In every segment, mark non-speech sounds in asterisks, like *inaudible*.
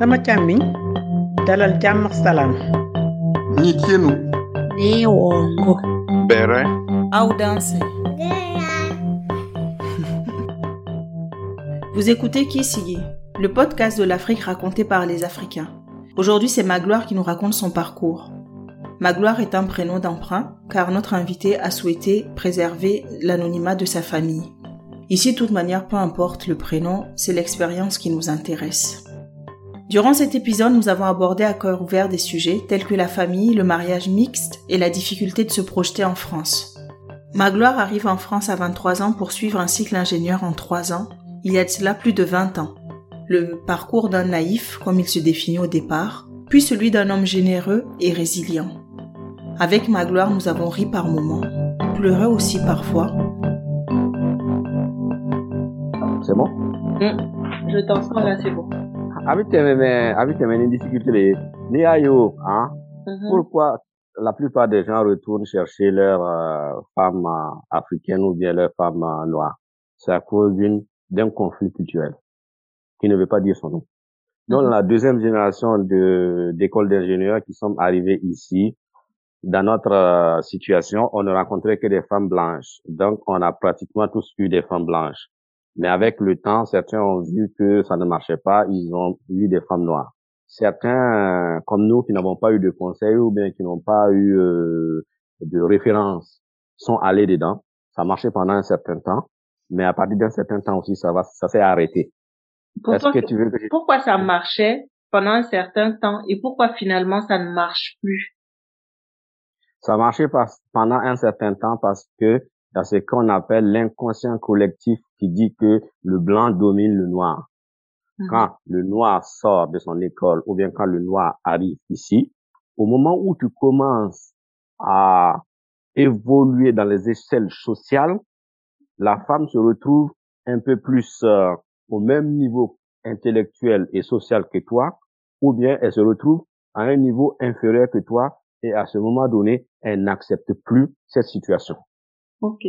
sama càmmiñ dalal jàmm ak salaam Nitienu, Neongo. Bere, Audace. *laughs* Vous écoutez Kisigi, le podcast de l'Afrique raconté par les Africains. Aujourd'hui, c'est Magloire qui nous raconte son parcours. Magloire est un prénom d'emprunt car notre invité a souhaité préserver l'anonymat de sa famille. Ici, de toute manière, peu importe le prénom, c'est l'expérience qui nous intéresse. Durant cet épisode, nous avons abordé à cœur ouvert des sujets tels que la famille, le mariage mixte et la difficulté de se projeter en France. Magloire arrive en France à 23 ans pour suivre un cycle ingénieur en 3 ans, il y a de cela plus de 20 ans. Le parcours d'un naïf, comme il se définit au départ, puis celui d'un homme généreux et résilient. Avec Magloire, nous avons ri par moments, pleuré aussi parfois. C'est bon? Je t'entends là, c'est bon. A bɛ tɛmɛ mɛ a bɛ tɛmɛ ni difficulté de ye n'i y'a ye o hein, pourquoi la plupart des gens retournent chercher leurs euh, femmes euh, africaines ou bien leurs femmes euh, noires c'est à cause d'une d'un conflit culturel qui ne veut pas dire son nom. Donc Mhm. la deuxième génération de d'écoles d'ingénieurs qui sont arrivées ici dans notre euh, situation on ne rencontrait que des femmes blanches. Donc on a pratiquement tous eu des femmes blanches mais avec le temps, certains ont vu que ça ne marchait pas, ils ont eu des femmes noires. Certains, euh, comme nous, qui n'avons pas eu de conseils ou bien qui n'ont pas eu euh, de référence, sont allés dedans. Ça marchait pendant un certain temps, mais à partir d'un certain temps aussi, ça va, ça s'est arrêté. Est-ce Pourquoi, que tu veux que je... pourquoi ça marchait pendant un certain temps et pourquoi finalement ça ne marche plus? Ça marchait pas pendant un certain temps parce que a ce qu'on appelle l'inconscient collectif qui dit que le blanc domine le noir. quand le noir sort de son école ou bien quand le noir arrive ici, au moment où tu commences à évoluer dans les échelles sociales, la femme se retrouve un peu plus euh, au même niveau intellectuel et social que toi, ou bien elle se retrouve à un niveau inférieur que toi, et à ce moment donné, elle n'accepte plus cette situation Ok.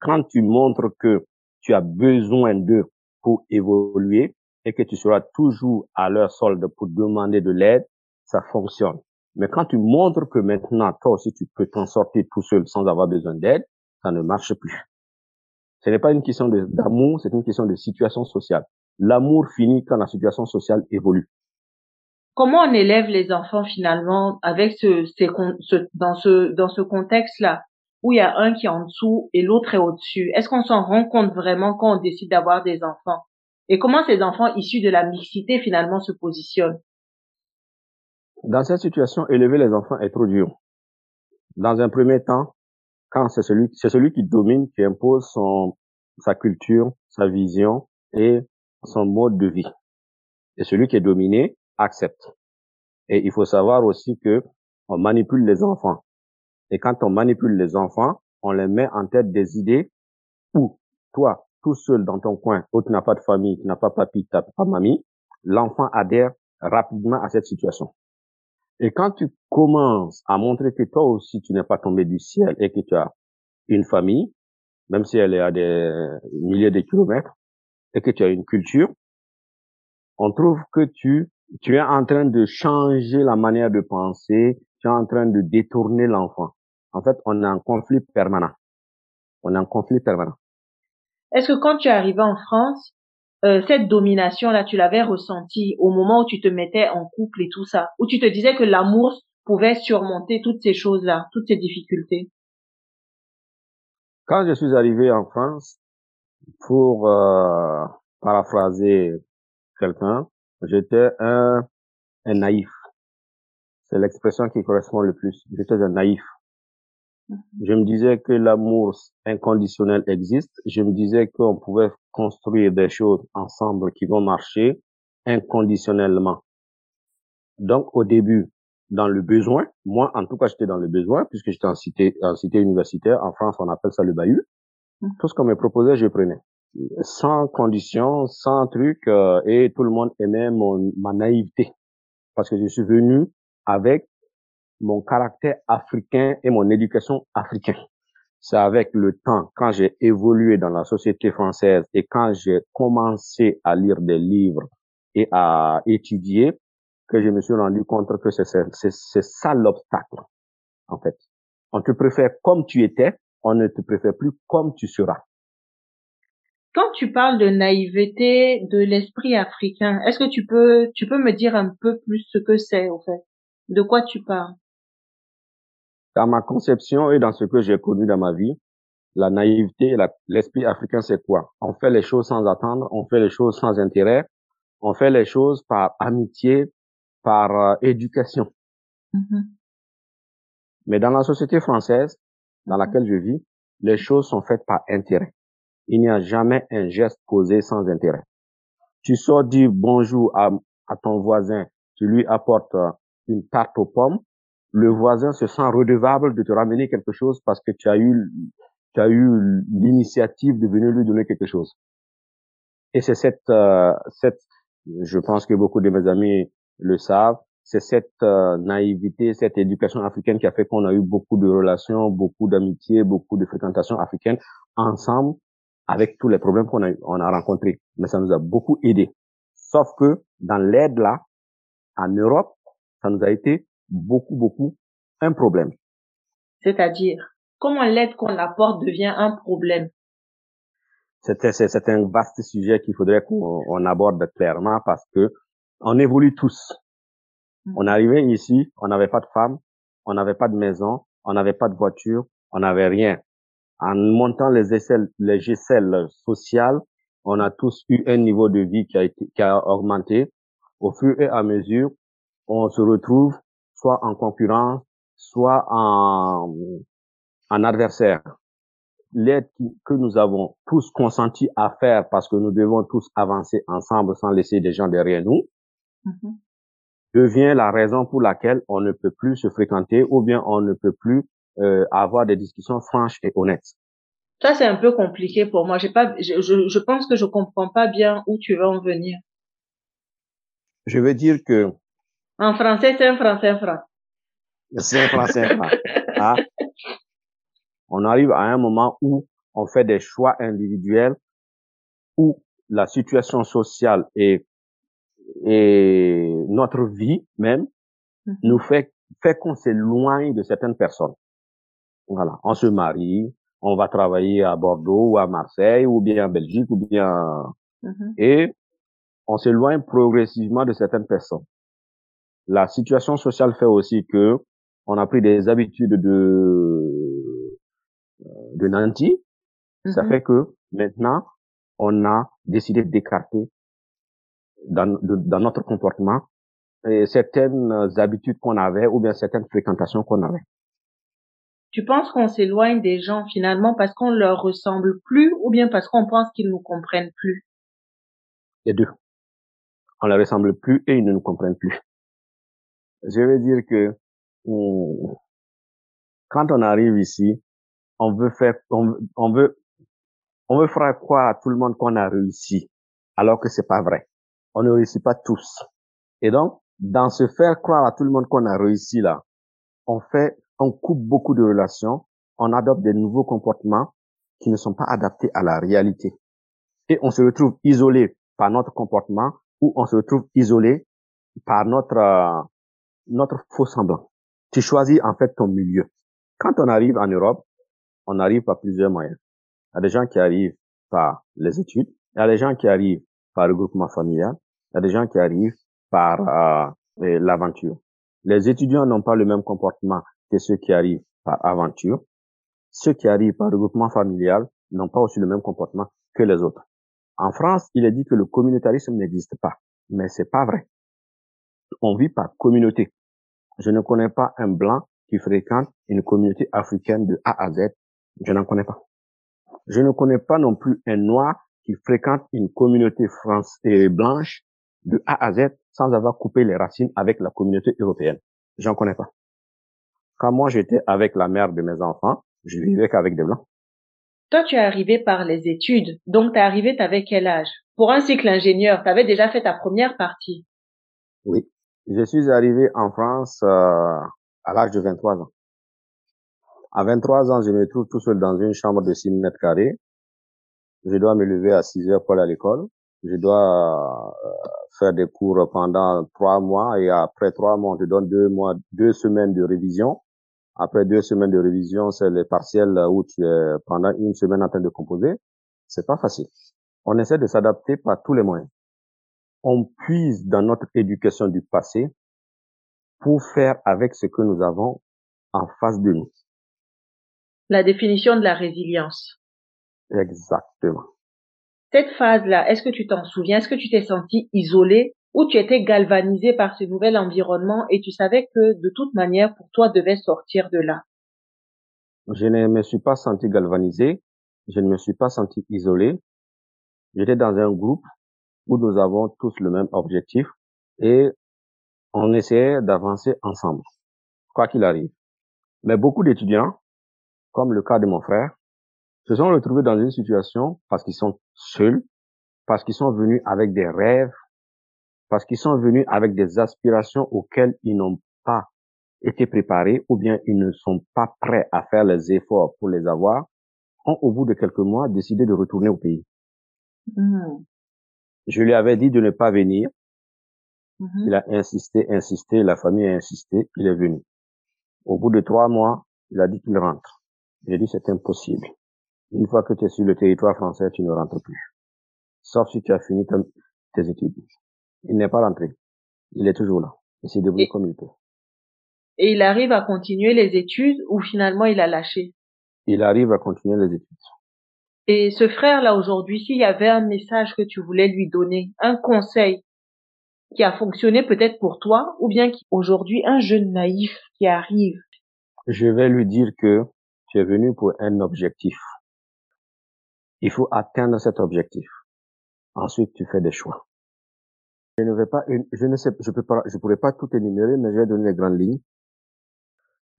quand tu montres que tu as besoin d'eux pour évoluer et que tu seras toujours à leur solde pour demander de l'aide, ça fonctionne. Mais quand tu montres que maintenant, toi aussi, tu peux t'en sortir tout seul sans avoir besoin d'aide, ça ne marche plus. Ce n'est pas une question d'amour, c'est une question de situation sociale. L'amour finit quand la situation sociale évolue. Comment on élève les enfants finalement avec ce, ces ce- dans ce dans ce contexte-là? Où il y a un qui est en dessous et l'autre est au-dessus Est-ce qu'on s'en rend compte vraiment quand on décide d'avoir des enfants? Et comment ces enfants issus de la mixité finalement se positionnent? Dans cette situation, élever les enfants est trop dur. Dans un premier temps, quand c'est celui, c'est celui qui domine, qui impose son, sa culture, sa vision et son mode de vie. Et celui qui est dominé accepte. Et il faut savoir aussi que on manipule les enfants. Et quand on manipule les enfants, on les met en tête des idées où toi, tout seul dans ton coin, où tu n'as pas de famille, tu n'as pas papy, tu n'as pas mamie, l'enfant adhère rapidement à cette situation. Et quand tu commences à montrer que toi aussi tu n'es pas tombé du ciel et que tu as une famille, même si elle est à des milliers de kilomètres, et que tu as une culture, on trouve que tu, tu es en train de changer la manière de penser, tu es en train de détourner l'enfant. En fait, on est en conflit permanent. On est en conflit permanent. Est-ce que quand tu es arrivé en France, euh, cette domination-là, tu l'avais ressentie au moment où tu te mettais en couple et tout ça, où tu te disais que l'amour pouvait surmonter toutes ces choses-là, toutes ces difficultés? Quand je suis arrivé en France, pour euh, paraphraser quelqu'un, j'étais un, un naïf. C'est l'expression qui correspond le plus. J'étais un naïf. Je me disais que l'amour inconditionnel existe. Je me disais qu'on pouvait construire des choses ensemble qui vont marcher inconditionnellement. Donc, au début, dans le besoin, moi, en tout cas, j'étais dans le besoin, puisque j'étais en cité, en cité universitaire. En France, on appelle ça le bahut. Tout ce qu'on me proposait, je prenais. Sans condition, sans truc, euh, et tout le monde aimait mon, ma naïveté. Parce que je suis venu avec mon caractère africain et mon éducation africaine. C'est avec le temps, quand j'ai évolué dans la société française et quand j'ai commencé à lire des livres et à étudier, que je me suis rendu compte que c'est ça l'obstacle en fait. On te préfère comme tu étais, on ne te préfère plus comme tu seras. Quand tu parles de naïveté de l'esprit africain, est-ce que tu peux tu peux me dire un peu plus ce que c'est au fait? De quoi tu parles? Dans ma conception et dans ce que j'ai connu dans ma vie, la naïveté, l'esprit africain, c'est quoi? On fait les choses sans attendre, on fait les choses sans intérêt, on fait les choses par amitié, par euh, éducation. Mhm. Mais dans la société française, dans Mhm. laquelle je vis, les choses sont faites par intérêt. Il n'y a jamais un geste posé sans intérêt. Tu sors dire bonjour à, à ton voisin, tu lui apportes euh, une tarte aux pommes, le voisin se sent redevable de te ramener quelque chose parce que tu as eu, tu as eu l'initiative de venir lui donner quelque chose. Et c'est cette, euh, cette, je pense que beaucoup de mes amis le savent, c'est cette euh, naïveté, cette éducation africaine qui a fait qu'on a eu beaucoup de relations, beaucoup d'amitié, beaucoup de fréquentations africaines ensemble avec tous les problèmes qu'on a, on a rencontrés. Mais ça nous a beaucoup aidé. Sauf que dans l'aide là, en Europe, ça nous a été beaucoup, beaucoup un problème. C'est-à-dire, comment l'aide qu'on apporte devient un problème? C'est un vaste sujet qu'il faudrait qu'on on aborde clairement parce que on évolue tous. On arrivait ici, on n'avait pas de femme, on n'avait pas de maison, on n'avait pas de voiture, on n'avait rien. En montant les échelles, les échelles sociales, on a tous eu un niveau de vie qui a été, qui a augmenté. Au fur et à mesure, on se retrouve soit en concurrence, soit en, en adversaire. L'aide que nous avons tous consenti à faire parce que nous devons tous avancer ensemble sans laisser des gens derrière nous, Mhm. devient la raison pour laquelle on ne peut plus se fréquenter ou bien on ne peut plus euh, avoir des discussions franches et honnêtes. Ça, c'est un peu compliqué pour moi. J'ai pas, je, je, je pense que je comprends pas bien où tu veux en venir. Je veux dire que En français, c'est un français, un franc. c'est un français. hein. Ah. On arrive à un moment où on fait des choix individuels où la situation sociale et, et notre vie même Mhm. nous fait, fait qu'on s'éloigne de certaines personnes. Voilà. On se marie, on va travailler à Bordeaux ou à Marseille ou bien en Belgique ou bien Mhm. et on s'éloigne progressivement de certaines personnes. La situation sociale fait aussi que on a pris des habitudes de de nantis. Ça Mhm. fait que maintenant on a décidé d'écarter dans, de- dans notre comportement et certaines habitudes qu'on avait ou bien certaines fréquentations qu'on avait. Tu penses qu'on s'éloigne des gens finalement parce qu'on leur ressemble plus ou bien parce qu'on pense qu'ils nous comprennent plus? Les deux. On les ressemble plus et ils ne nous comprennent plus. Je veux dire que on- quand on arrive ici, on veut faire, on, veut, on veut faire croire à tout le monde qu'on a réussi, alors que c'est pas vrai. On ne réussit pas tous. Et donc, dans ce faire croire à tout le monde qu'on a réussi là, on fait, on coupe beaucoup de relations, on adopte des nouveaux comportements qui ne sont pas adaptés à la réalité. Et on se retrouve isolé par notre comportement ou on se retrouve isolé par notre, euh, notre faux semblant. Tu choisis en fait ton milieu. Quand on arrive en Europe, on arrive par plusieurs moyens. Il y a des gens qui arrivent par les études, il y a des gens qui arrivent par le groupement familial, il y a des gens qui arrivent par euh, l'aventure. Les étudiants n'ont pas le même comportement que ceux qui arrivent par aventure. Ceux qui arrivent par regroupement familial n'ont pas aussi le même comportement que les autres. En France, il est dit que le communautarisme n'existe pas, mais c'est pas vrai. On vit par communauté. Je ne connais pas un blanc qui fréquente une communauté africaine de A à Z. Je n'en connais pas. Je ne connais pas non plus un noir qui fréquente une communauté france et blanche de A à Z sans avoir coupé les racines avec la communauté européenne. J'en connais pas. Quand moi j'étais avec la mère de mes enfants, je vivais qu'avec des blancs. Toi, tu es arrivé par les études. Donc, t'es arrivé, t'avais quel âge? Pour un cycle ingénieur, t'avais déjà fait ta première partie? Oui. Je suis arrivé en France euh, à l'âge de 23 ans. À 23 ans, je me trouve tout seul dans une chambre de 6 mètres carrés. Je dois me lever à 6 heures pour aller à l'école. Je dois euh, faire des cours pendant trois mois et après trois mois, te donne deux mois, deux semaines de révision. Après deux semaines de révision, c'est les partiels où tu es pendant une semaine en train de composer. C'est pas facile. On essaie de s'adapter par tous les moyens. On puise dans notre éducation du passé pour faire avec ce que nous avons en face de nous. La définition de la résilience. Exactement. Cette phase-là, est-ce que tu t'en souviens? Est-ce que tu t'es senti isolé ou tu étais galvanisé par ce nouvel environnement et tu savais que de toute manière, pour toi, devais sortir de là? Je ne me suis pas senti galvanisé. Je ne me suis pas senti isolé. J'étais dans un groupe où nous avons tous le même objectif et on essayait d'avancer ensemble, quoi qu'il arrive. Mais beaucoup d'étudiants, comme le cas de mon frère, se sont retrouvés dans une situation parce qu'ils sont seuls, parce qu'ils sont venus avec des rêves, parce qu'ils sont venus avec des aspirations auxquelles ils n'ont pas été préparés ou bien ils ne sont pas prêts à faire les efforts pour les avoir, ont au bout de quelques mois décidé de retourner au pays. Hmm. Je lui avais dit de ne pas venir. Mhm. Il a insisté, insisté, la famille a insisté, il est venu. Au bout de trois mois, il a dit qu'il rentre. J'ai dit c'est impossible. Une fois que tu es sur le territoire français, tu ne rentres plus. Sauf si tu as fini tes études. Il n'est pas rentré. Il est toujours là. Il s'est débrouillé comme il peut. Et il arrive à continuer les études ou finalement il a lâché? Il arrive à continuer les études. Et ce frère-là aujourd'hui, s'il y avait un message que tu voulais lui donner, un conseil qui a fonctionné peut-être pour toi, ou bien aujourd'hui, un jeune naïf qui arrive, Je vais lui dire que tu es venu pour un objectif. Il faut atteindre cet objectif. Ensuite, tu fais des choix. Je ne vais pas, je ne sais, je peux pas, je pourrais pas tout énumérer, mais je vais donner les grandes lignes.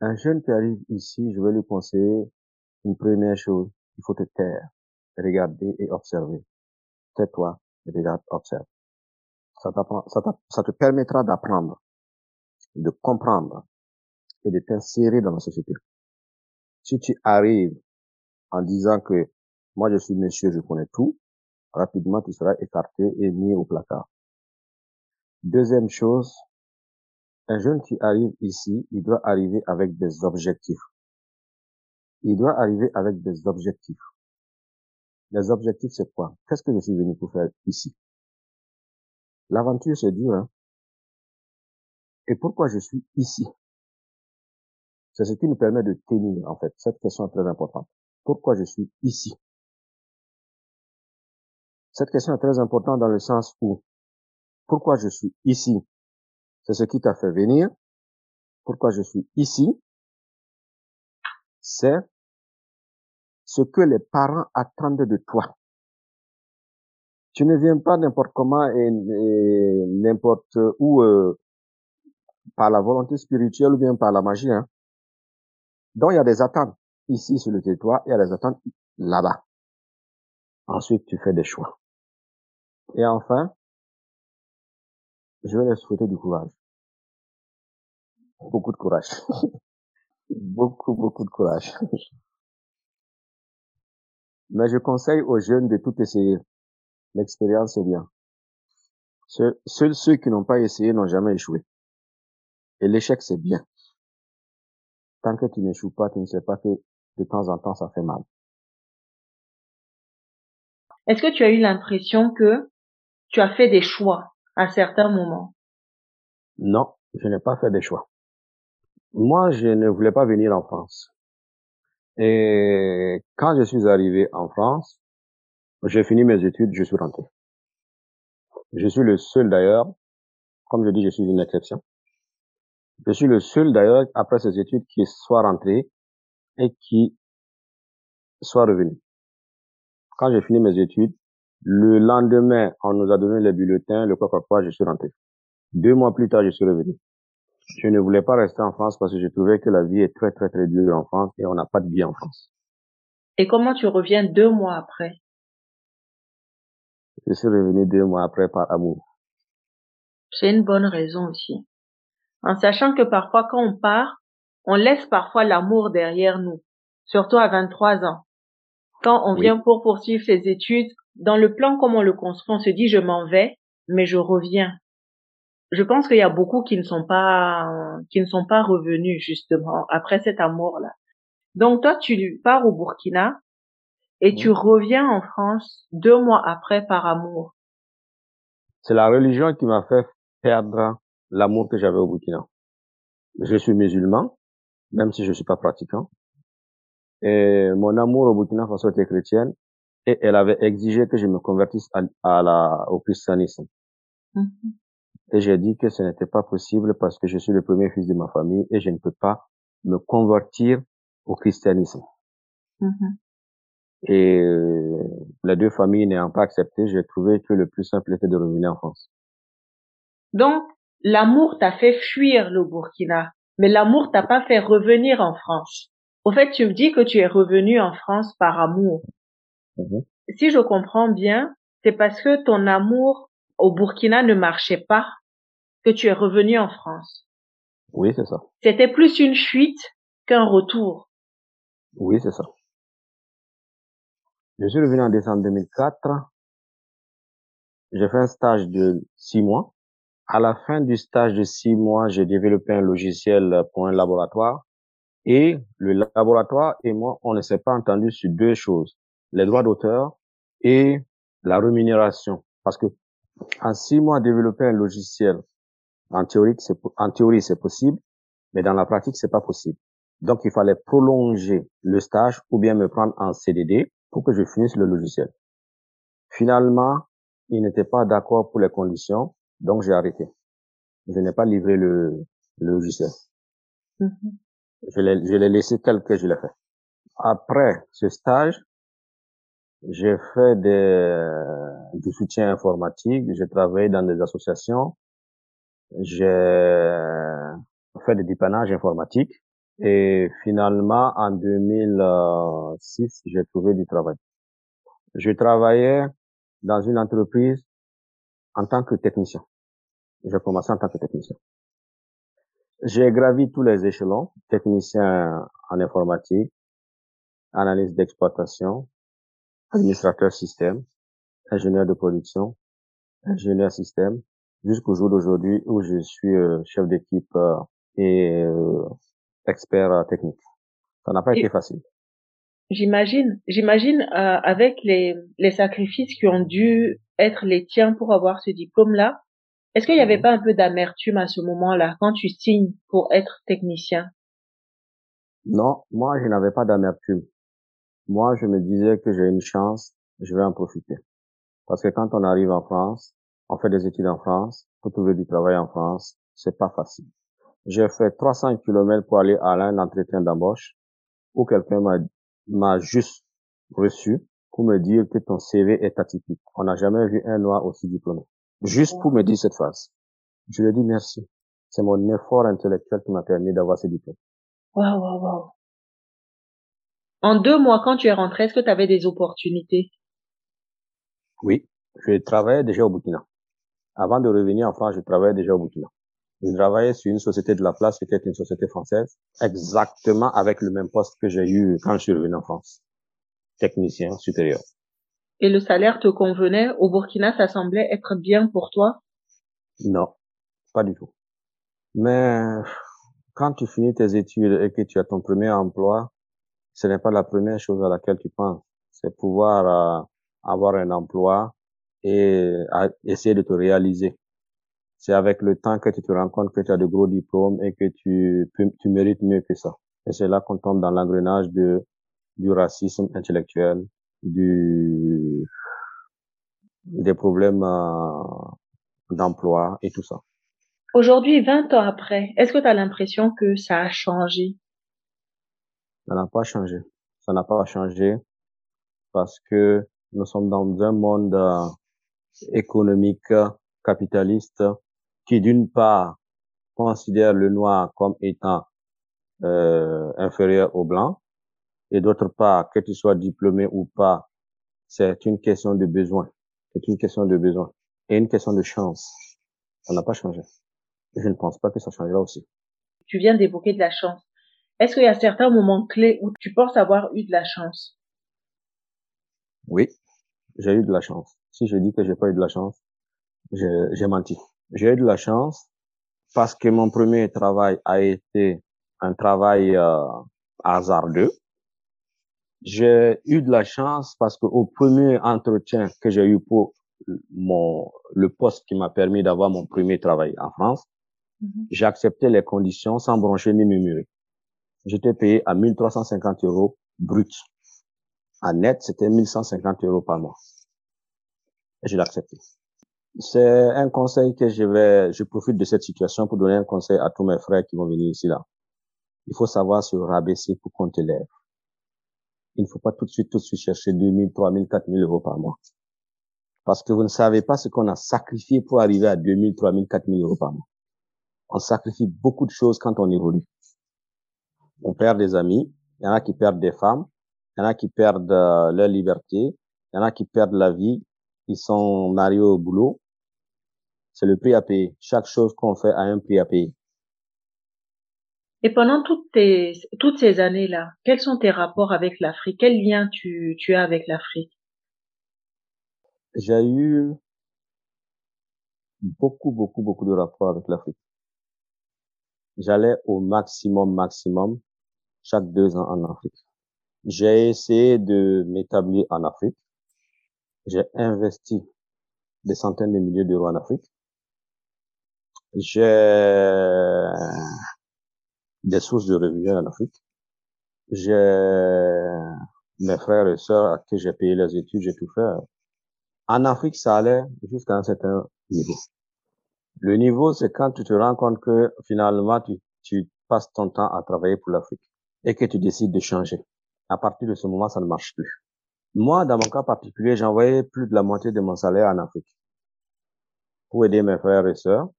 Un jeune qui arrive ici, je vais lui conseiller une première chose. Il faut te taire, regarder et observer. Tais-toi, regarde, observe. Ça ça, ça te permettra d'apprendre, de comprendre et de t'insérer dans la société. Si tu arrives en disant que moi je suis monsieur, je connais tout, rapidement tu seras écarté et mis au placard. Deuxième chose, un jeune qui arrive ici, il doit arriver avec des objectifs. Il doit arriver avec des objectifs. Les objectifs, c'est quoi? Qu'est-ce que je suis venu pour faire ici? L'aventure, c'est dur, hein. Et pourquoi je suis ici? C'est ce qui nous permet de tenir, en fait. Cette question est très importante. Pourquoi je suis ici? Cette question est très importante dans le sens où pourquoi je suis ici? C'est ce qui t'a fait venir. Pourquoi je suis ici? C'est ce que les parents attendent de toi. Tu ne viens pas n'importe comment et, n'importe où euh, par la volonté spirituelle ou bien par la magie. Hein. Donc il y a des attentes ici sur le territoire, il y a des attentes là-bas. Ensuite, tu fais des choix. Et enfin, je vais leur souhaiter du courage. Beaucoup de courage. *laughs* beaucoup, beaucoup de courage. *laughs* Mais je conseille aux jeunes de tout essayer. L'expérience, c'est bien. Seuls, seuls ceux qui n'ont pas essayé n'ont jamais échoué. Et l'échec, c'est bien. Tant que tu n'échoues pas, tu ne sais pas que de temps en temps, ça fait mal. est-ce que tu as eu l'impression que tu as fait des choix à certains moments? Non, je n'ai pas fait des choix. Moi, je ne voulais pas venir en France. Et quand je suis arrivé en France, j'ai fini mes études, je suis rentré. Je suis le seul d'ailleurs, comme je dis, je suis une exception. Je suis le seul d'ailleurs, après ces études, qui soit rentré et qui soit revenu. Quand j'ai fini mes études, le lendemain, on nous a donné les bulletins, le quoi, quoi, quoi, je suis rentré. Deux mois plus tard, je suis revenu. Je ne voulais pas rester en France parce que je trouvais que la vie est très, très, très dure en France et on n'a pas de vie en France. Et comment tu reviens deux mois après? Je suis revenu deux mois après par amour. C'est une bonne raison aussi. En sachant que parfois quand on part, on laisse parfois l'amour derrière nous, surtout à 23 ans. Quand on Oui. vient pour poursuivre ses études, dans le plan comme on le construit, on se dit je m'en vais, mais je reviens. Je pense qu'il y a beaucoup qui ne sont pas, qui ne sont pas revenus, justement, après cet amour-là. Donc, toi, tu pars au Burkina et tu reviens en France deux mois après par amour. C'est la religion qui m'a fait perdre l'amour que j'avais au Burkina. Je suis musulman, même si je suis pas pratiquant. Et mon amour au Burkina Faso était chrétienne et elle avait exigé que je me convertisse à, la, au christianisme. Mhm. Et j'ai dit que ce n'était pas possible parce que je suis le premier fils de ma famille et je ne peux pas me convertir au christianisme. Mhm. Et euh, les deux familles n'ayant pas accepté, j'ai trouvé que le plus simple était de revenir en France. Donc, l'amour t'a fait fuir le Burkina, mais l'amour t'a pas fait revenir en France. Au fait, tu me dis que tu es revenu en France par amour. Mhm. Si je comprends bien, c'est parce que ton amour au Burkina ne marchait pas que tu es revenu en France. Oui, c'est ça. C'était plus une fuite qu'un retour. Oui, c'est ça. Je suis revenu en décembre 2004. J'ai fait un stage de six mois. À la fin du stage de six mois, j'ai développé un logiciel pour un laboratoire. Et le laboratoire et moi, on ne s'est pas entendu sur deux choses. Les droits d'auteur et la rémunération. Parce que en six mois, développer un logiciel, en théorie, c'est, en théorie, c'est possible, mais dans la pratique, c'est pas possible. Donc, il fallait prolonger le stage ou bien me prendre en CDD pour que je finisse le logiciel. Finalement, il n'était pas d'accord pour les conditions, donc j'ai arrêté. Je n'ai pas livré le, logiciel. Mhm. Je l'ai, je l'ai laissé tel que je l'ai fait. Après ce stage, j'ai fait des, du soutien informatique, j'ai travaillé dans des associations, j'ai fait des dépannages informatiques et finalement, en 2006, j'ai trouvé du travail. Je travaillais dans une entreprise en tant que technicien. J'ai commencé en tant que technicien. J'ai gravi tous les échelons, technicien en informatique, analyse d'exploitation, administrateur système, ingénieur de production, ingénieur système, jusqu'au jour d'aujourd'hui où je suis euh, chef d'équipe euh, et euh, expert euh, technique. Ça n'a pas été facile. J'imagine, j'imagine euh, avec les, les sacrifices qui ont dû être les tiens pour avoir ce diplôme-là, est-ce qu'il n'y avait mhm. pas un peu d'amertume à ce moment-là quand tu signes pour être technicien? Non, moi je n'avais pas d'amertume. Moi je me disais que j'ai une chance, je vais en profiter. Parce que quand on arrive en France, on fait des études en France, pour trouver du travail en France, c'est pas facile. J'ai fait 300 km pour aller à un entretien d'embauche où quelqu'un m'a, juste reçu pour me dire que ton CV est atypique. On n'a jamais vu un noir aussi diplômé. Juste pour me dire cette phrase. Je lui ai dit merci. C'est mon effort intellectuel qui m'a permis d'avoir ce diplôme. Waouh, waouh, waouh. En deux mois, quand tu es rentré, est-ce que tu avais des opportunités? Oui. Je travaillais déjà au Burkina. Avant de revenir en France, je travaillais déjà au Burkina. Je travaillais sur une société de la place qui était une société française, exactement avec le même poste que j'ai eu quand je suis revenu en France. Technicien supérieur. Et le salaire te convenait? Au Burkina, ça semblait être bien pour toi? Non, pas du tout. Mais quand tu finis tes études et que tu as ton premier emploi, ce n'est pas la première chose à laquelle tu penses. C'est pouvoir euh, avoir un emploi et essayer de te réaliser c'est avec le temps que tu te rends compte que tu as de gros diplômes et que tu, mérites mieux que ça. Et c'est là qu'on tombe dans l'engrenage du racisme intellectuel, du, des problèmes euh, d'emploi et tout ça. Aujourd'hui, 20 ans après, est-ce que tu as l'impression que ça a changé? Ça n'a pas changé. Ça n'a pas changé parce que nous sommes dans un monde euh, économique capitaliste qui d'une part considère le noir comme étant euh, inférieur au blanc, et d'autre part, que tu sois diplômé ou pas, c'est une question de besoin. C'est une question de besoin. Et une question de chance. Ça n'a pas changé. je ne pense pas que ça changera aussi. Tu viens d'évoquer de la chance. Est-ce qu'il y a certains moments clés où tu penses avoir eu de la chance? Oui, j'ai eu de la chance. Si je dis que j'ai pas eu de la chance, j'ai menti. J'ai eu de la chance parce que mon premier travail a été un travail euh, hasardeux. J'ai eu de la chance parce que au premier entretien que j'ai eu pour mon le poste qui m'a permis d'avoir mon premier travail en France, Mhm. j'ai accepté les conditions sans broncher ni murmurer. J'étais payé à 1350 euros brut. En net, c'était 1150 euros par mois. Et je l'ai accepté. C'est un conseil que je vais, je profite de cette situation pour donner un conseil à tous mes frères qui vont venir ici là. Il faut savoir se rabaisser pour qu'on t'élève. Il ne faut pas tout de suite, tout de suite chercher 2000, 3000, 4000 euros par mois. Parce que vous ne savez pas ce qu'on a sacrifié pour arriver à 2000, 3000, 4000 euros par mois. On sacrifie beaucoup de choses quand on évolue. On perd des amis, il y en a qui perdent des femmes, il y en a qui perdent euh, leur liberté, il y en a qui perdent la vie, ils sont mariés au boulot. C'est le prix à payer. Chaque chose qu'on fait a un prix à payer. Et pendant toutes tes, toutes ces années-là, quels sont tes rapports avec l'Afrique? Quel lien tu, tu as avec l'Afrique? J'ai eu beaucoup, beaucoup, beaucoup de rapports avec l'Afrique. J'allais au maximum, maximum chaque deux ans en Afrique. J'ai essayé de m'établir en Afrique. J'ai investi des centaines de milliers d'euros en Afrique. J'ai des sources de revenus en Afrique. J'ai mes frères et sœurs à qui j'ai payé les études, j'ai tout fait. En Afrique, ça allait jusqu'à un certain niveau. Le niveau, c'est quand tu te rends compte que finalement, tu, tu passes ton temps à travailler pour l'Afrique et que tu décides de changer. À partir de ce moment, ça ne marche plus. Moi, dans mon cas particulier, j'envoyais plus de la moitié de mon salaire en Afrique pour aider mes frères et sœurs,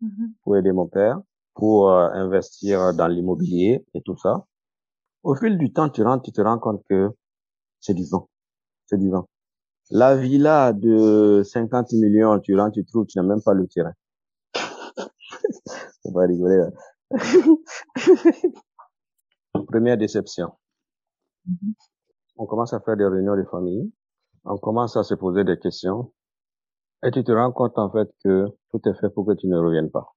Mhm. pour aider mon père, pour euh, investir dans l'immobilier et tout ça. Au fil du temps, tu rentres, tu te rends compte que c'est du vent. C'est du vent. La villa de 50 millions, tu rentres, tu trouves, tu n'as même pas le terrain. *laughs* Faut pas rigoler là. *laughs* Première déception. On commence à faire des réunions de famille. On commence à se poser des questions. Et tu te rends compte en fait que tout est fait pour que tu ne reviennes pas.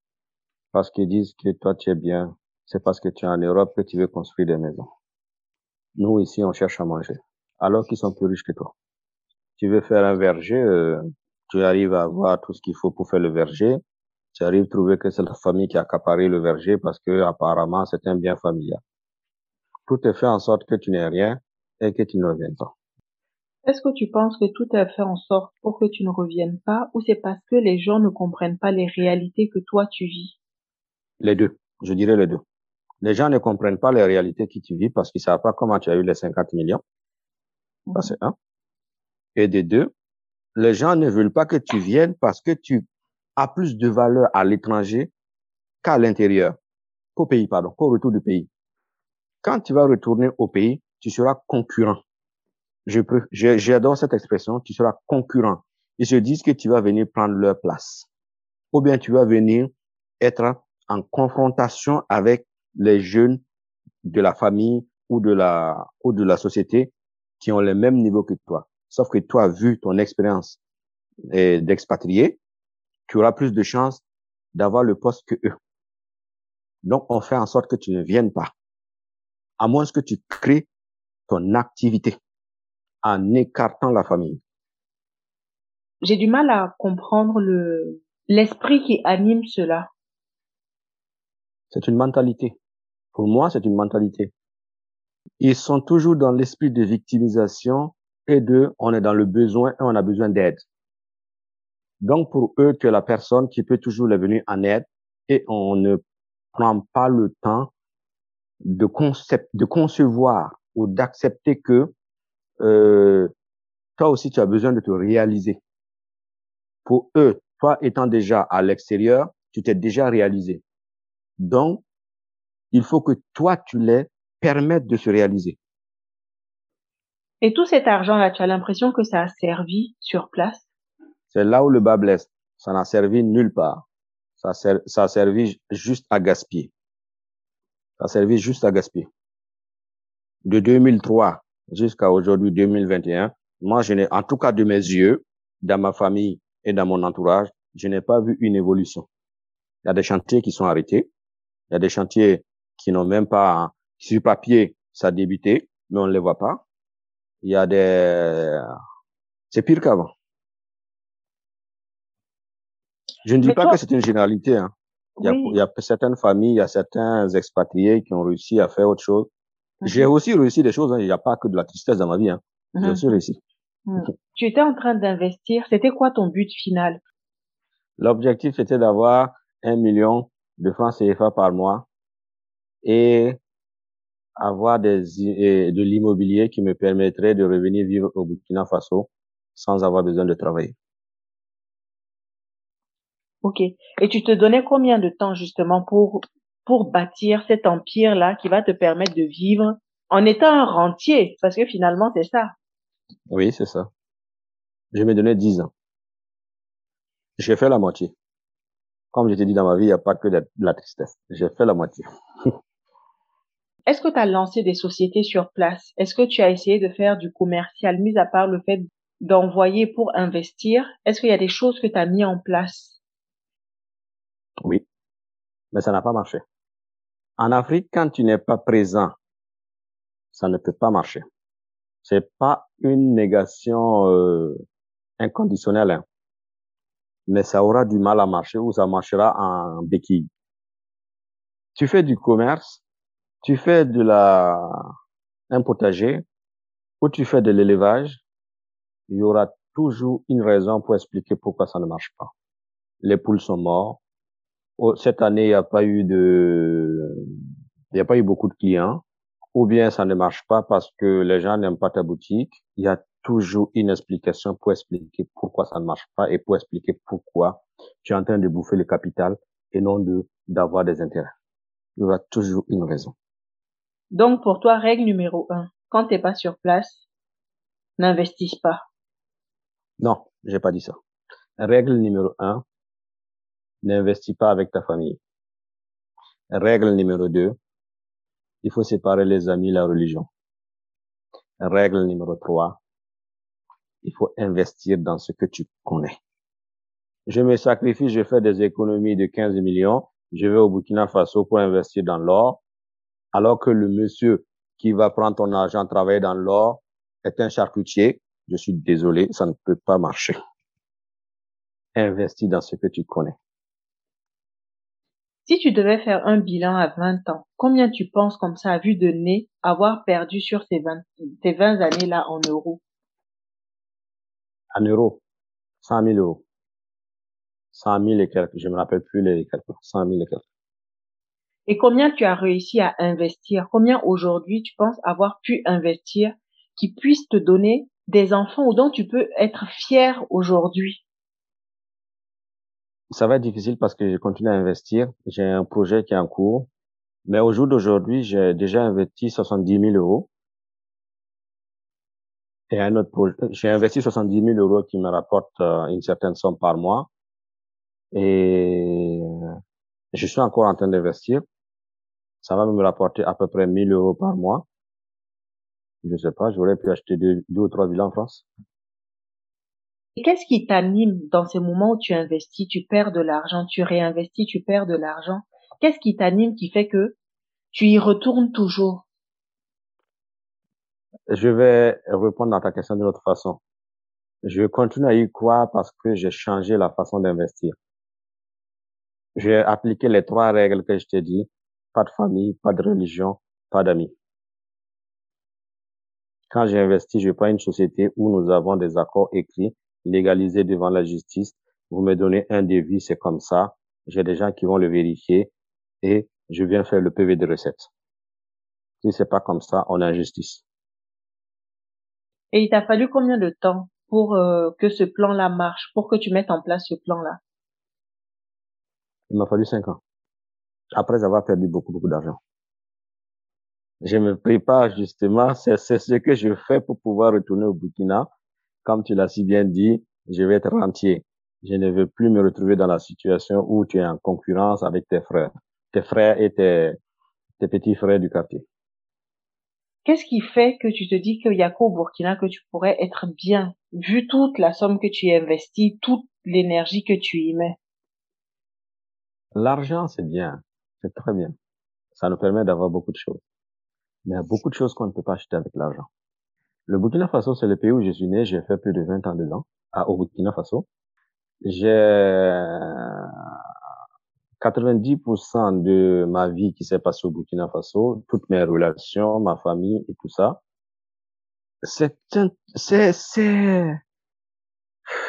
Parce qu'ils disent que toi tu es bien. C'est parce que tu es en Europe que tu veux construire des maisons. Nous ici on cherche à manger. Alors qu'ils sont plus riches que toi. Tu veux faire un verger, euh, tu arrives à avoir tout ce qu'il faut pour faire le verger. Tu arrives à trouver que c'est la famille qui a accaparé le verger parce que apparemment c'est un bien familial. Tout est fait en sorte que tu n'aies rien et que tu ne reviennes pas. Est-ce que tu penses que tout est fait en sorte pour que tu ne reviennes pas ou c'est parce que les gens ne comprennent pas les réalités que toi tu vis? Les deux. Je dirais les deux. Les gens ne comprennent pas les réalités que tu vis parce qu'ils savent pas comment tu as eu les 50 millions. Ça, c'est un. Et de deux, les gens ne veulent pas que tu viennes parce que tu as plus de valeur à l'étranger qu'à l'intérieur, qu'au pays, pardon, qu'au retour du pays. Quand tu vas retourner au pays, tu seras concurrent. Je j'adore cette expression, tu seras concurrent. Ils se disent que tu vas venir prendre leur place. Ou bien tu vas venir être en confrontation avec les jeunes de la famille ou de la, ou de la société qui ont le même niveau que toi. Sauf que toi, vu ton expérience eh, d'expatrié, tu auras plus de chances d'avoir le poste que eux. Donc, on fait en sorte que tu ne viennes pas. À moins que tu crées ton activité en écartant la famille. J'ai du mal à comprendre le, l'esprit qui anime cela. C'est une mentalité. Pour moi, c'est une mentalité. Ils sont toujours dans l'esprit de victimisation et de on est dans le besoin et on a besoin d'aide. Donc pour eux, tu es la personne qui peut toujours les venir en aide et on ne prend pas le temps de concept, de concevoir ou d'accepter que euh, toi aussi tu as besoin de te réaliser. Pour eux, toi étant déjà à l'extérieur, tu t'es déjà réalisé. Donc, il faut que toi, tu les permettes de se réaliser. Et tout cet argent-là, tu as l'impression que ça a servi sur place? C'est là où le bas blesse. Ça n'a servi nulle part. Ça, ça a servi juste à gaspiller. Ça a servi juste à gaspiller. De 2003 jusqu'à aujourd'hui 2021, moi, je n'ai, en tout cas de mes yeux, dans ma famille et dans mon entourage, je n'ai pas vu une évolution. Il y a des chantiers qui sont arrêtés. Il y a des chantiers qui n'ont même pas, sur papier, ça a débuté, mais on ne les voit pas. Il y a des, c'est pire qu'avant. Je ne dis Mais pas toi- que c'est une généralité. Hein. Il, y a, Oui. il y a certaines familles, il y a certains expatriés qui ont réussi à faire autre chose. Mhm. J'ai aussi réussi des choses. hein. Il n'y a pas que de la tristesse dans ma vie. Hein. J'ai Mhm. aussi réussi. Tu étais en train d'investir. C'était quoi ton but final? L'objectif était d'avoir un million de francs CFA par mois et avoir des, de l'immobilier qui me permettrait de revenir vivre au Burkina Faso sans avoir besoin de travailler. Ok. Et tu te donnais combien de temps justement pour pour bâtir cet empire là qui va te permettre de vivre en étant un rentier? Parce que finalement c'est ça. Oui, c'est ça. Je me donnais 10 ans. J'ai fait la moitié. Comme je t'ai dit dans ma vie, il n'y a pas que de de la tristesse. J'ai fait la moitié. *laughs* Est-ce que tu as lancé des sociétés sur place? Est-ce que tu as essayé de faire du commercial, mis à part le fait d'envoyer pour investir? Est-ce qu'il y a des choses que tu as mis en place? Oui. Mais ça n'a pas marché. En Afrique, quand tu n'es pas présent, ça ne peut pas marcher. C'est pas une négation euh, inconditionnelle, hein. mais ça aura du mal à marcher ou ça marchera en béquille. Tu fais du commerce, tu fais de la un potager ou tu fais de l'élevage, il y aura toujours une raison pour expliquer pourquoi ça ne marche pas. Les poules sont mortes. Oh, Cette année, il n'y a pas eu de, il n'y a pas eu beaucoup de clients. Ou bien ça ne marche pas parce que les gens n'aiment pas ta boutique. Il y a toujours une explication pour expliquer pourquoi ça ne marche pas et pour expliquer pourquoi tu es en train de bouffer le capital et non de, d'avoir des intérêts. Il y aura toujours une raison. Donc pour toi, règle numéro un, quand t'es pas sur place, n'investisse pas. Non, j'ai pas dit ça. Règle numéro un, n'investis pas avec ta famille. Règle numéro deux, il faut séparer les amis et la religion. Règle numéro trois, il faut investir dans ce que tu connais. Je me sacrifie, je fais des économies de 15 millions, je vais au Burkina Faso pour investir dans l'or, alors que le monsieur qui va prendre ton argent travailler dans l'or est un charcutier. Je suis désolé, ça ne peut pas marcher. Investis dans ce que tu connais. Si tu devais faire un bilan à 20 ans, combien tu penses comme ça à vue de nez avoir perdu sur ces 20, ces 20 années-là en euros? En euros, 100 000 euros. 100 000 et quelques, je me rappelle plus les calculs. 100 000 et quelques. Et combien tu as réussi à investir? Combien aujourd'hui tu penses avoir pu investir qui puisse te donner des enfants ou dont tu peux être fier aujourd'hui? Ça va être difficile parce que je continue à investir. J'ai un projet qui est en cours. Mais au jour d'aujourd'hui, j'ai déjà investi 70 000 euros. Et un autre projet, j'ai investi 70 000 euros qui me rapporte euh, une certaine somme par mois. Et je suis encore en train d'investir. Ça va me rapporter à peu près 1000 euros par mois. Je sais pas, j'aurais pu acheter deux, deux ou trois villas en France. Qu'est-ce qui t'anime dans ces moments où tu investis, tu perds de l'argent, tu réinvestis, tu perds de l'argent? Qu'est-ce qui t'anime qui fait que tu y retournes toujours? Je vais répondre à ta question d'une autre façon. Je continue à y croire parce que j'ai changé la façon d'investir. J'ai appliqué les trois règles que je t'ai dit. Pas de famille, pas de religion, pas d'amis. Quand j'ai investi, je prends une société où nous avons des accords écrits, légalisés devant la justice. Vous me donnez un devis, c'est comme ça. J'ai des gens qui vont le vérifier et je viens faire le PV de recette. Si c'est pas comme ça, on a injustice. Et il t'a fallu combien de temps pour euh, que ce plan-là marche, pour que tu mettes en place ce plan-là? Il m'a fallu cinq ans. Après avoir perdu beaucoup, beaucoup d'argent. Je me prépare justement, c'est c'est ce que je fais pour pouvoir retourner au Burkina. Comme tu l'as si bien dit, je vais être rentier. Je ne veux plus me retrouver dans la situation où tu es en concurrence avec tes frères, tes frères et tes, tes petits frères du quartier. Qu'est-ce qui fait que tu te dis qu'il y a qu'au Burkina que tu pourrais être bien, vu toute la somme que tu as investie, toute l'énergie que tu y mets? L'argent, c'est bien. C'est très bien. Ça nous permet d'avoir beaucoup de choses. Mais il y a beaucoup de choses qu'on ne peut pas acheter avec l'argent. Le Burkina Faso, c'est le pays où je suis né. J'ai fait plus de 20 ans dedans, à, au Burkina Faso. J'ai 90% de ma vie qui s'est passée au Burkina Faso, toutes mes relations, ma famille et tout ça. C'est, c'est, c'est,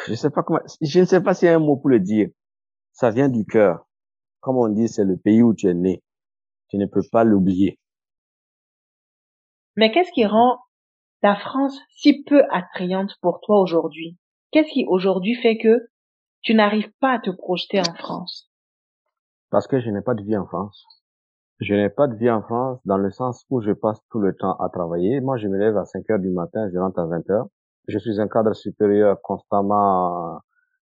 je sais pas comment, je ne sais pas s'il y a un mot pour le dire. Ça vient du cœur. Comme on dit, c'est le pays où tu es né. Tu ne peux pas l'oublier. Mais qu'est-ce qui rend la France si peu attrayante pour toi aujourd'hui? Qu'est-ce qui aujourd'hui fait que tu n'arrives pas à te projeter en France? Parce que je n'ai pas de vie en France. Je n'ai pas de vie en France dans le sens où je passe tout le temps à travailler. Moi, je me lève à 5 heures du matin, je rentre à 20 heures. Je suis un cadre supérieur constamment,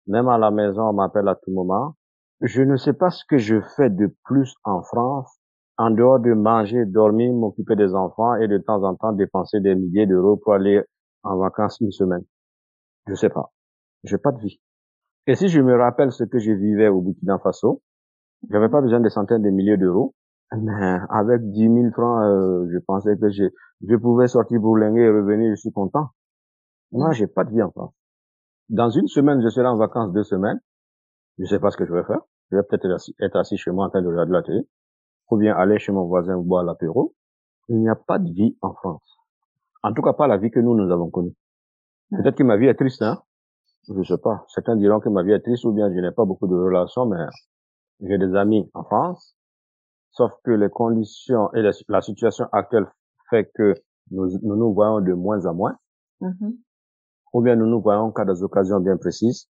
même à la maison, on m'appelle à tout moment. Je ne sais pas ce que je fais de plus en France, en dehors de manger, dormir, m'occuper des enfants et de temps en temps dépenser des milliers d'euros pour aller en vacances une semaine. Je sais pas. J'ai pas de vie. Et si je me rappelle ce que je vivais au Burkina Faso, j'avais pas besoin de centaines de milliers d'euros, mais avec 10 000 francs, euh, je pensais que je, je pouvais sortir bourlinguer et revenir, je suis content. Moi, j'ai pas de vie en France. Dans une semaine, je serai en vacances deux semaines. Je sais pas ce que je vais faire. Je vais peut-être être assis, chez moi en train de regarder la télé. Ou bien aller chez mon voisin boire l'apéro. Il n'y a pas de vie en France. En tout cas, pas la vie que nous, nous avons connue. Peut-être que ma vie est triste, hein. Je sais pas. Certains diront que ma vie est triste ou bien je n'ai pas beaucoup de relations, mais j'ai des amis en France. Sauf que les conditions et la, situation actuelle fait que nous, nous, voyons de moins en moins. Mm-hmm. Ou bien nous nous voyons qu'à des occasions bien précises.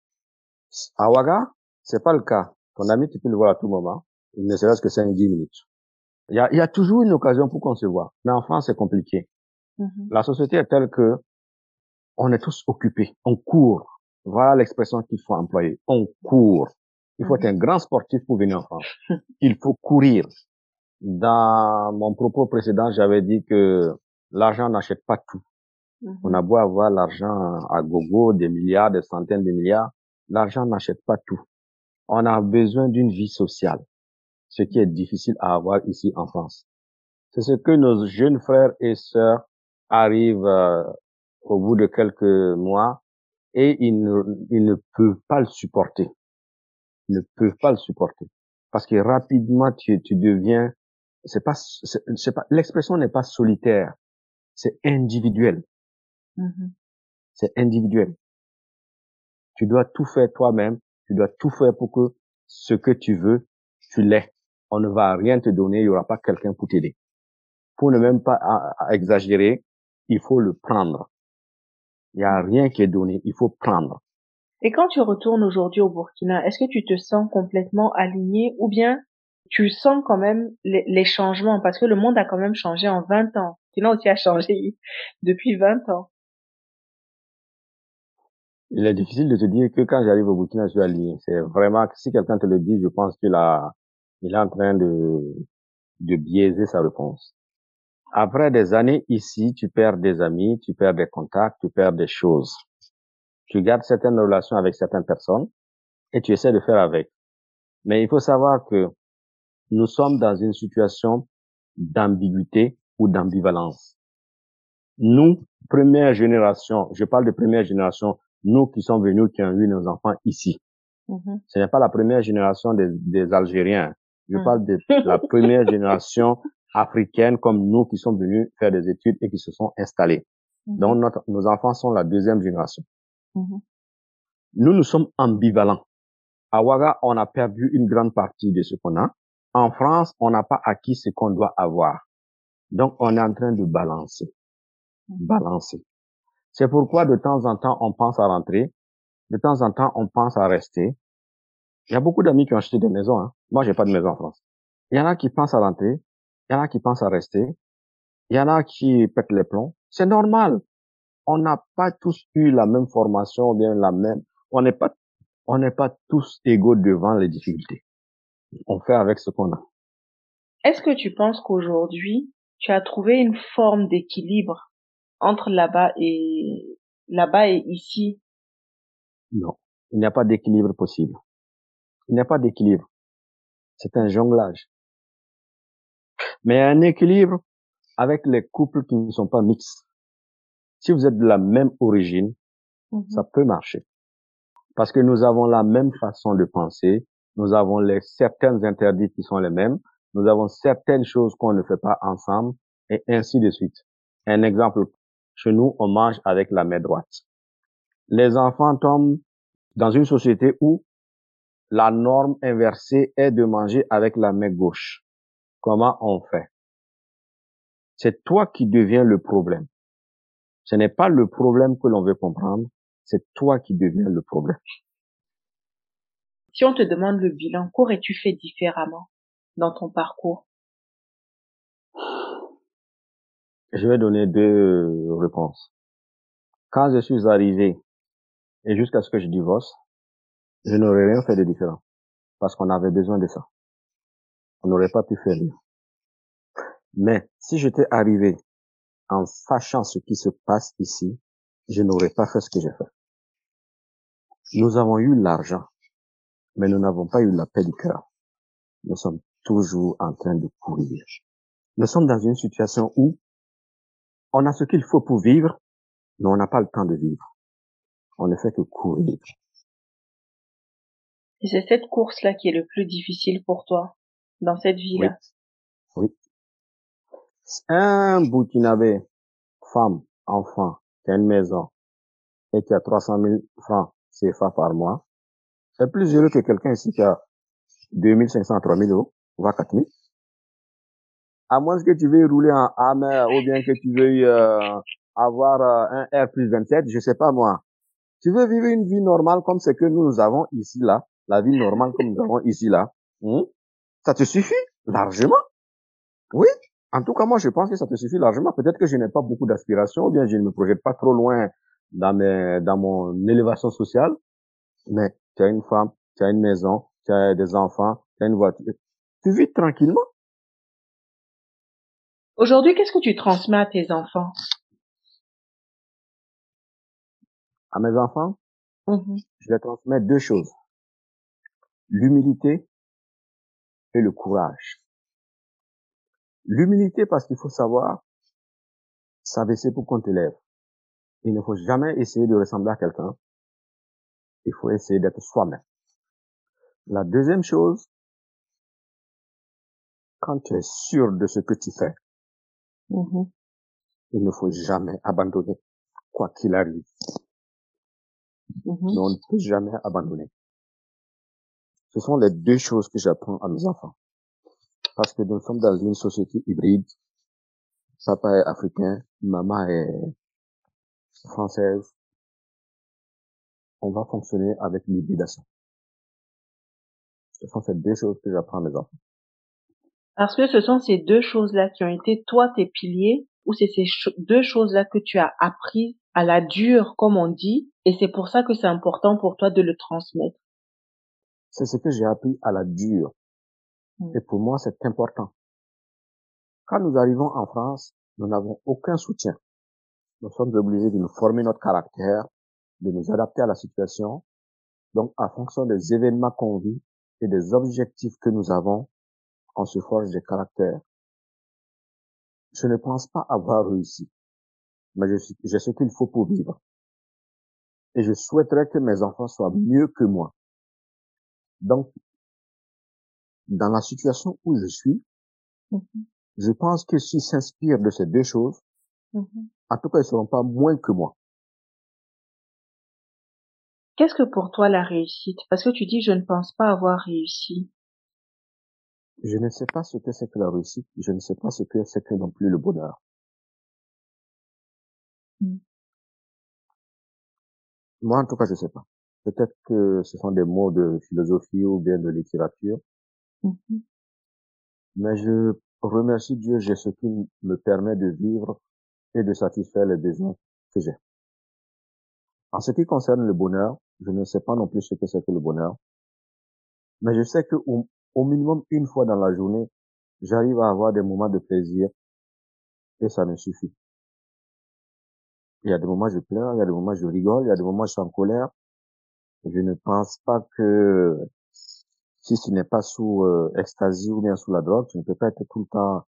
À Ouaga, c'est pas le cas. Ton ami, tu peux le voir à tout moment. Il ne serait-ce que 5-10 minutes. Il y a, il y a toujours une occasion pour qu'on se voit. Mais en France, c'est compliqué. Mm-hmm. La société est telle que on est tous occupés. On court. Voilà l'expression qu'il faut employer. On court. Il faut être un grand sportif pour venir en France. Il faut courir. Dans mon propos précédent, j'avais dit que l'argent n'achète pas tout. On a beau avoir l'argent à gogo, des milliards, des centaines de milliards, l'argent n'achète pas tout. On a besoin d'une vie sociale, ce qui est difficile à avoir ici en France. C'est ce que nos jeunes frères et sœurs arrivent euh, au bout de quelques mois et ils ne, ils ne peuvent pas le supporter. Ils ne peuvent pas le supporter parce que rapidement tu, tu deviens c'est pas c'est pas l'expression n'est pas solitaire c'est individuel Mm-hmm. c'est individuel tu dois tout faire toi-même tu dois tout faire pour que ce que tu veux tu l'aies on ne va rien te donner il y aura pas quelqu'un pour t'aider pour ne même pas exagérer il faut le prendre il y a rien qui est donné il faut prendre et quand tu retournes aujourd'hui au Burkina, est-ce que tu te sens complètement aligné ou bien tu sens quand même les, les, changements? Parce que le monde a quand même changé en 20 ans. Sinon aussi a changé *laughs* depuis 20 ans. Il est difficile de te dire que quand j'arrive au Burkina, je suis aligné. C'est vraiment si quelqu'un te le dit, je pense qu'il a, il est en train de, de biaiser sa réponse. Après des années ici, tu perds des amis, tu perds des contacts, tu perds des choses tu gardes certaines relations avec certaines personnes et tu essaies de faire avec. Mais il faut savoir que nous sommes dans une situation d'ambiguïté ou d'ambivalence. Nous, première génération, je parle de première génération, nous qui sommes venus, qui avons eu nos enfants ici. Mm-hmm. Ce n'est pas la première génération des, des Algériens. Je Mm. parle de la première génération africaine comme nous qui sommes venus faire des études et qui se sont installés. Mm-hmm. Donc notre, nos enfants sont la deuxième génération. Mhm. Nous, nous sommes ambivalents. À Ouaga, on a perdu une grande partie de ce qu'on a. En France, on n'a pas acquis ce qu'on doit avoir. Donc, on est en train de balancer. Balancer. C'est pourquoi de temps en temps, on pense à rentrer. De temps en temps, on pense à rester. Il y a beaucoup d'amis qui ont acheté des maisons. Hein. Moi, j'ai pas de maison en France. Il y en a qui pensent à rentrer. Il y en a qui pensent à rester. Il y en a qui pètent les plombs. C'est normal on n'a pas tous eu la même formation ou bien la même, on n'est pas, on n'est pas tous égaux devant les difficultés. On fait avec ce qu'on a. Est-ce que tu penses qu'aujourd'hui, tu as trouvé une forme d'équilibre entre là-bas et là-bas et ici? Non. il n'y a pas d'équilibre possible. Il n'y a pas d'équilibre. C'est un jonglage. Mais un équilibre avec les couples qui ne sont pas mixtes. Si vous êtes de la même origine, Mhm. ça peut marcher. Parce que nous avons la même façon de penser, nous avons les certaines interdits qui sont les mêmes, nous avons certaines choses qu'on ne fait pas ensemble, et ainsi de suite. Un exemple, chez nous, on mange avec la main droite. Les enfants tombent dans une société où la norme inversée est de manger avec la main gauche. Comment on fait? C'est toi qui deviens le problème. Ce n'est pas le problème que l'on veut comprendre, c'est toi qui deviens le problème. Si on te demande le bilan, qu'aurais-tu fait différemment dans ton parcours? Je vais donner deux réponses. Quand je suis arrivé et jusqu'à ce que je divorce, je n'aurais rien fait de différent parce qu'on avait besoin de ça. On n'aurait pas pu faire mieux. Mais si j'étais arrivé en sachant ce qui se passe ici, je n'aurais pas fait ce que j'ai fait. Nous avons eu l'argent, mais nous n'avons pas eu la paix du cœur. Nous sommes toujours en train de courir. Nous sommes dans une situation où on a ce qu'il faut pour vivre, mais on n'a pas le temps de vivre. On ne fait que courir. Et c'est cette course-là qui est le plus difficile pour toi dans cette vie-là. Oui. Un Burkinabé, femme, enfant, qui a une maison et qui a 300 000 francs CFA par mois, est plus heureux que quelqu'un ici qui a 2500, 3000 euros, voire 4000. À moins que tu veuilles rouler en Hammer ou bien que tu veuilles euh, avoir euh, un R plus 27, je sais pas moi. Tu veux vivre une vie normale comme ce que nous, nous avons ici, là, la vie normale comme nous avons ici, là. hein, Ça te suffit largement. Oui. En tout cas, moi, je pense que ça te suffit largement. Peut-être que je n'ai pas beaucoup d'aspirations, ou bien je ne me projette pas trop loin dans mes, dans mon élévation sociale. Mais tu as une femme, tu as une maison, tu as des enfants, tu as une voiture. Tu vis tranquillement. Aujourd'hui, qu'est-ce que tu transmets à tes enfants? À mes enfants, Mhm. je les transmets deux choses. L'humilité et le courage. L'humilité parce qu'il faut savoir s'abaisser pour qu'on te lève. Il ne faut jamais essayer de ressembler à quelqu'un. Il faut essayer d'être soi-même. La deuxième chose, quand tu es sûr de ce que tu fais, Mhm. il ne faut jamais abandonner, quoi qu'il arrive. Mais on ne peut jamais abandonner. Ce sont les deux choses que j'apprends à mes enfants. Parce que nous sommes dans une société hybride. Papa est africain, maman est française. On va fonctionner avec l'hybridation. Ce sont ces deux choses que j'apprends à mes enfants. Parce que ce sont ces deux choses-là qui ont été toi tes piliers, ou c'est ces deux choses-là que tu as appris à la dure, comme on dit, et c'est pour ça que c'est important pour toi de le transmettre. C'est ce que j'ai appris à la dure. Mm. Et pour moi, c'est important. Quand nous arrivons en France, nous n'avons aucun soutien. Nous sommes obligés de nous former notre caractère, de nous adapter à la situation. Donc, en fonction des événements qu'on vit et des objectifs que nous avons, on se forge des caractères. Je ne pense pas avoir réussi, mais je suis- j'ai ce qu'il faut pour vivre. Et je souhaiterais que mes enfants soient mieux que moi. Donc, dans la situation où je suis, Mhm. je pense que s'ils s'inspirent de ces deux choses, Mhm. en tout cas, ils seront pas moins que moi. Qu'est-ce que pour toi la réussite? Parce que tu dis je ne pense pas avoir réussi. Je ne sais pas ce que c'est que la réussite, je ne sais pas ce que c'est que non plus le bonheur. Mm. Moi, en tout cas, je sais pas. Peut-être que ce sont des mots de philosophie ou bien de littérature, Mhm. mais je remercie Dieu, j'ai ce qui me permet de vivre et de satisfaire les besoins que j'ai. En ce qui concerne le bonheur, je ne sais pas non plus ce que c'est que le bonheur, mais je sais que au, au minimum une fois dans la journée, j'arrive à avoir des moments de plaisir et ça me suffit. Il y a des moments où je pleure, il y a des moments où je rigole, il y a des moments où je suis en colère, Je ne pense pas que si ce n'est pas sous euh, ecstasy ou bien sous la drogue, tu ne peux pas être tout le temps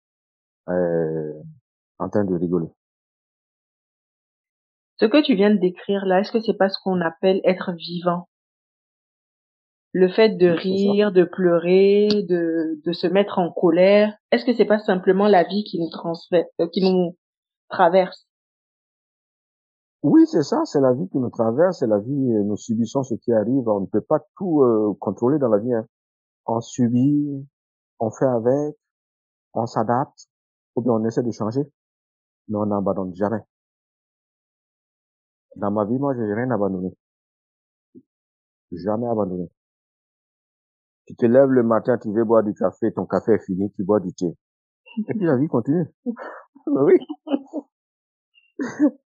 euh, en train de rigoler. Ce que tu viens de décrire là, est-ce que c'est pas ce qu'on appelle être vivant? Le fait de rire, de pleurer, de, de se mettre en colère, est-ce que c'est pas simplement la vie qui nous transfère, euh, qui nous traverse? Oui, c'est ça, c'est la vie qui nous traverse, c'est la vie, euh, nous subissons ce qui arrive, on ne peut pas tout euh, contrôler dans la vie. hein. On subit, on fait avec, on s'adapte, ou bien on essaie de changer, mais on n'abandonne jamais. Dans ma vie, moi, j'ai rien abandonné. Jamais abandonné. Tu te lèves le matin, tu veux boire du café, ton café est fini, tu bois du thé. Et puis la vie continue. *laughs* oui. *laughs*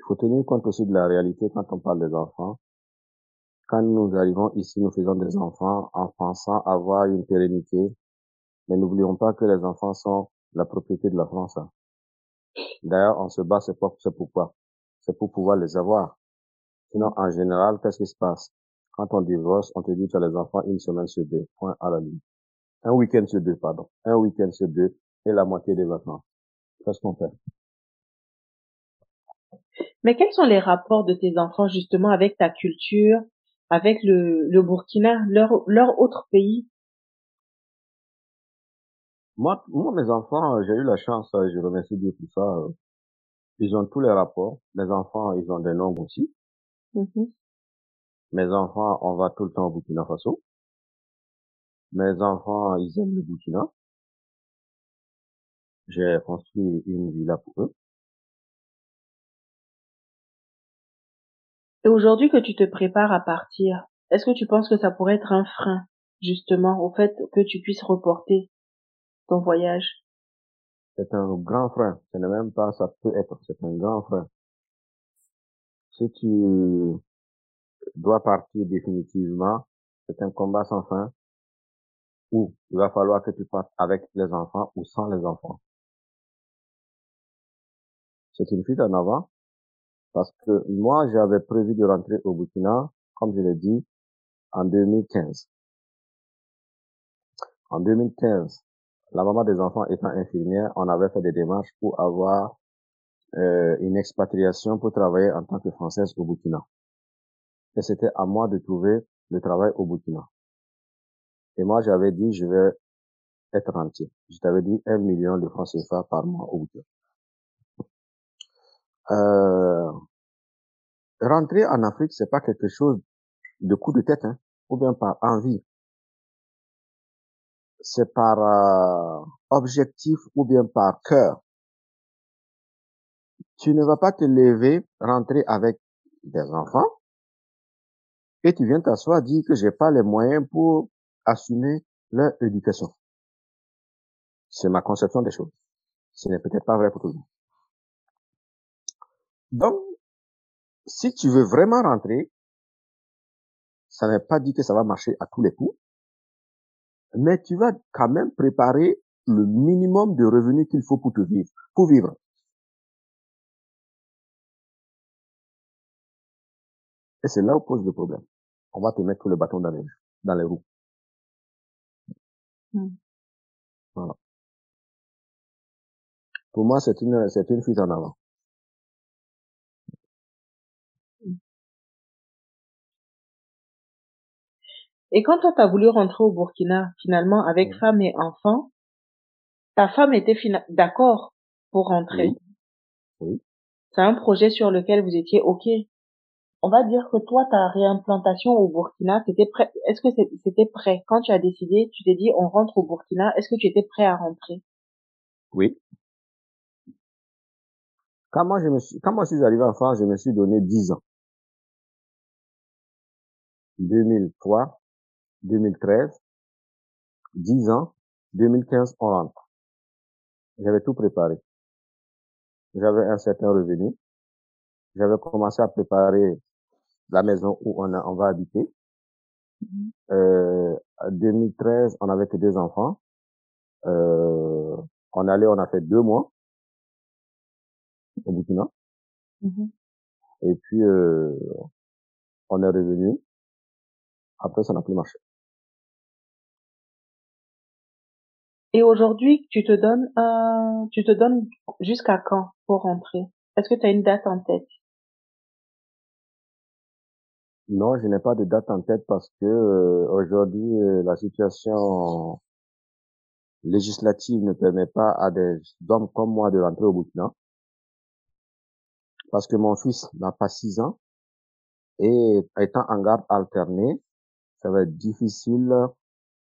Il faut tenir compte aussi de la réalité quand on parle des enfants. Quand nous arrivons ici, nous faisons des enfants en pensant avoir une pérennité. Mais n'oublions pas que les enfants sont la propriété de la France. hein. D'ailleurs, on se bat, c'est pour- c'est pourquoi? C'est pour pouvoir les avoir. Sinon, en général, qu'est-ce qui se passe? Quand on divorce, on te dit tu as les enfants une semaine sur deux. Point à la ligne. Un week-end sur deux, pardon. Un week-end sur deux et la moitié des vacances. Qu'est-ce qu'on fait? Mais quels sont les rapports de tes enfants justement avec ta culture, avec le, le Burkina, leur, leur autre pays? Moi, moi, mes enfants, euh, j'ai eu la chance, euh, je remercie Dieu pour ça. euh, Ils ont tous les rapports. Les enfants, ils ont des noms aussi. Mhm. Mes enfants, on va tout le temps au Burkina Faso. Mes enfants, ils aiment le Burkina. J'ai construit une villa pour eux. Et aujourd'hui que tu te prépares à partir, est-ce que tu penses que ça pourrait être un frein justement au fait que tu puisses reporter ton voyage? C'est un grand frein. Ce n'est même pas, ça peut être, c'est un grand frein. Si tu dois partir définitivement, c'est un combat sans fin où il va falloir que tu partes avec les enfants ou sans les enfants. C'est une fuite en avant parce que moi, j'avais prévu de rentrer au Burkina, comme je l'ai dit, en 2015. En 2015, la maman des enfants étant infirmière, on avait fait des démarches pour avoir euh, une expatriation pour travailler en tant que française au Burkina. Et c'était à moi de trouver le travail au Burkina. Et moi, j'avais dit, je vais être rentier. Je t'avais dit un million de francs CFA par mois au Burkina. Euh, rentrer en Afrique, c'est pas quelque chose de coup de tête, hein, ou bien par envie. C'est par euh, objectif ou bien par cœur. Tu ne vas pas te lever, rentrer avec des enfants, et tu viens t'asseoir, dire que j'ai pas les moyens pour assumer leur éducation. C'est ma conception des choses. Ce n'est peut-être pas vrai pour tout le monde. Donc, si tu veux vraiment rentrer, ça n'est pas dit que ça va marcher à tous les coups, mais tu vas quand même préparer le minimum de revenus qu'il faut pour te vivre, pour vivre. Et c'est là où pose le problème. On va te mettre le bâton dans les, dans les roues. Hmm. Voilà. Pour moi, c'est une, c'est une fuite en avant. Et quand toi t'as voulu rentrer au Burkina, finalement avec Oui. femme et enfant, ta femme était d'accord pour rentrer. Oui. Oui. C'est un projet sur lequel vous étiez ok. On va dire que toi ta réimplantation au Burkina, c'était prêt. Est-ce que c'était prêt? Quand tu as décidé, tu t'es dit on rentre au Burkina, est-ce que tu étais prêt à rentrer? Oui. Quand moi, je me suis, quand moi je suis arrivé en France, je me suis donné 10 ans. 2003, 2013, 10 ans, 2015, on rentre. J'avais tout préparé. J'avais un certain revenu. J'avais commencé à préparer la maison où on, a, on va habiter. Euh, en 2013, on avait que deux enfants. Euh, on allait, on a fait deux mois au Burkina. Mhm. Et puis, euh, on est revenu. Après, ça n'a plus marché. Et aujourd'hui, tu te donnes un, tu te donnes jusqu'à quand pour rentrer? Est-ce que tu as une date en tête? Non, je n'ai pas de date en tête parce que euh, aujourd'hui, euh, la situation législative ne permet pas à des hommes comme moi de rentrer au Burkina. Parce que mon fils n'a pas six ans et étant en garde alternée, ça va être difficile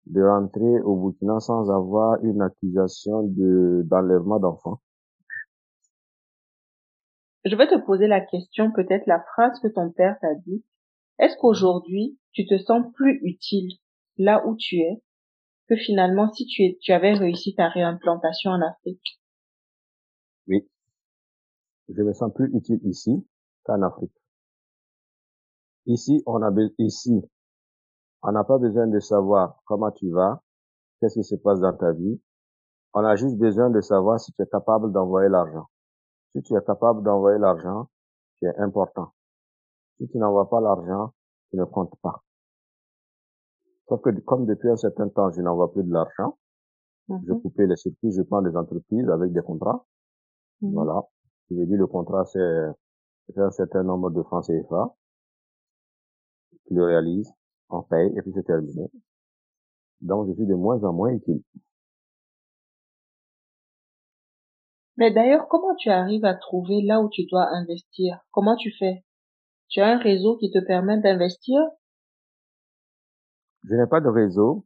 de rentrer au Burkina sans avoir une accusation de d'enlèvement d'enfants. Je vais te poser la question, peut-être la phrase que ton père t'a dit. Est-ce qu'aujourd'hui, tu te sens plus utile là où tu es que finalement si tu, es, tu avais réussi ta réimplantation en Afrique? Oui. Je me sens plus utile ici qu'en Afrique. Ici, on a ici, on n'a pas besoin de savoir comment tu vas, qu'est-ce qui se passe dans ta vie. On a juste besoin de savoir si tu es capable d'envoyer l'argent. Si tu es capable d'envoyer l'argent, tu es important. Si tu n'envoies pas l'argent, tu ne comptes pas. Sauf que comme depuis un certain temps, je n'envoie plus de l'argent, je Mhm. coupe les circuits, je prends des entreprises avec des contrats. Mhm. Voilà. Je veux dire, le contrat, c'est c'est un certain nombre de francs CFA. Tu le réalises, on paye, et puis c'est terminé. Donc, je suis de moins en moins utile. Mais d'ailleurs, comment tu arrives à trouver là où tu dois investir? Comment tu fais? Tu as un réseau qui te permet d'investir? Je n'ai pas de réseau.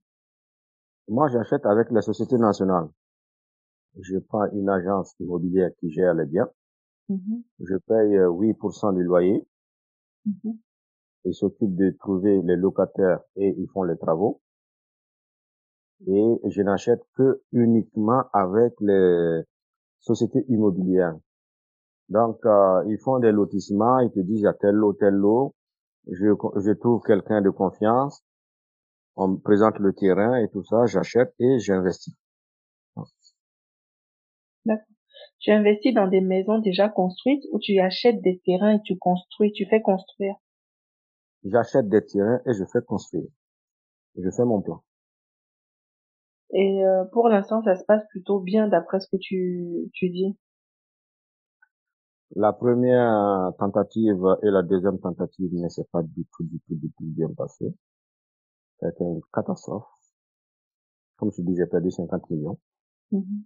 Moi, j'achète avec la société nationale. Je prends une agence immobilière qui gère les biens. Mhm. Je paye euh, 8% du loyer. Mhm. Ils s'occupent de trouver les locataires et ils font les travaux. Et je n'achète que uniquement avec les sociétés immobilières. Donc, euh, ils font des lotissements, ils te disent, il y a tel lot, tel lot. Je, je trouve quelqu'un de confiance. On me présente le terrain et tout ça, j'achète et j'investis. Tu investis dans des maisons déjà construites ou tu achètes des terrains et tu construis, tu fais construire? J'achète des terrains et je fais construire. Je fais mon plan. Et euh, pour l'instant, ça se passe plutôt bien d'après ce que tu, tu dis? La première tentative et la deuxième tentative ne s'est pas du tout, du tout, du tout bien passé. C'était une catastrophe. Comme je dis, j'ai perdu 50 millions. Mhm.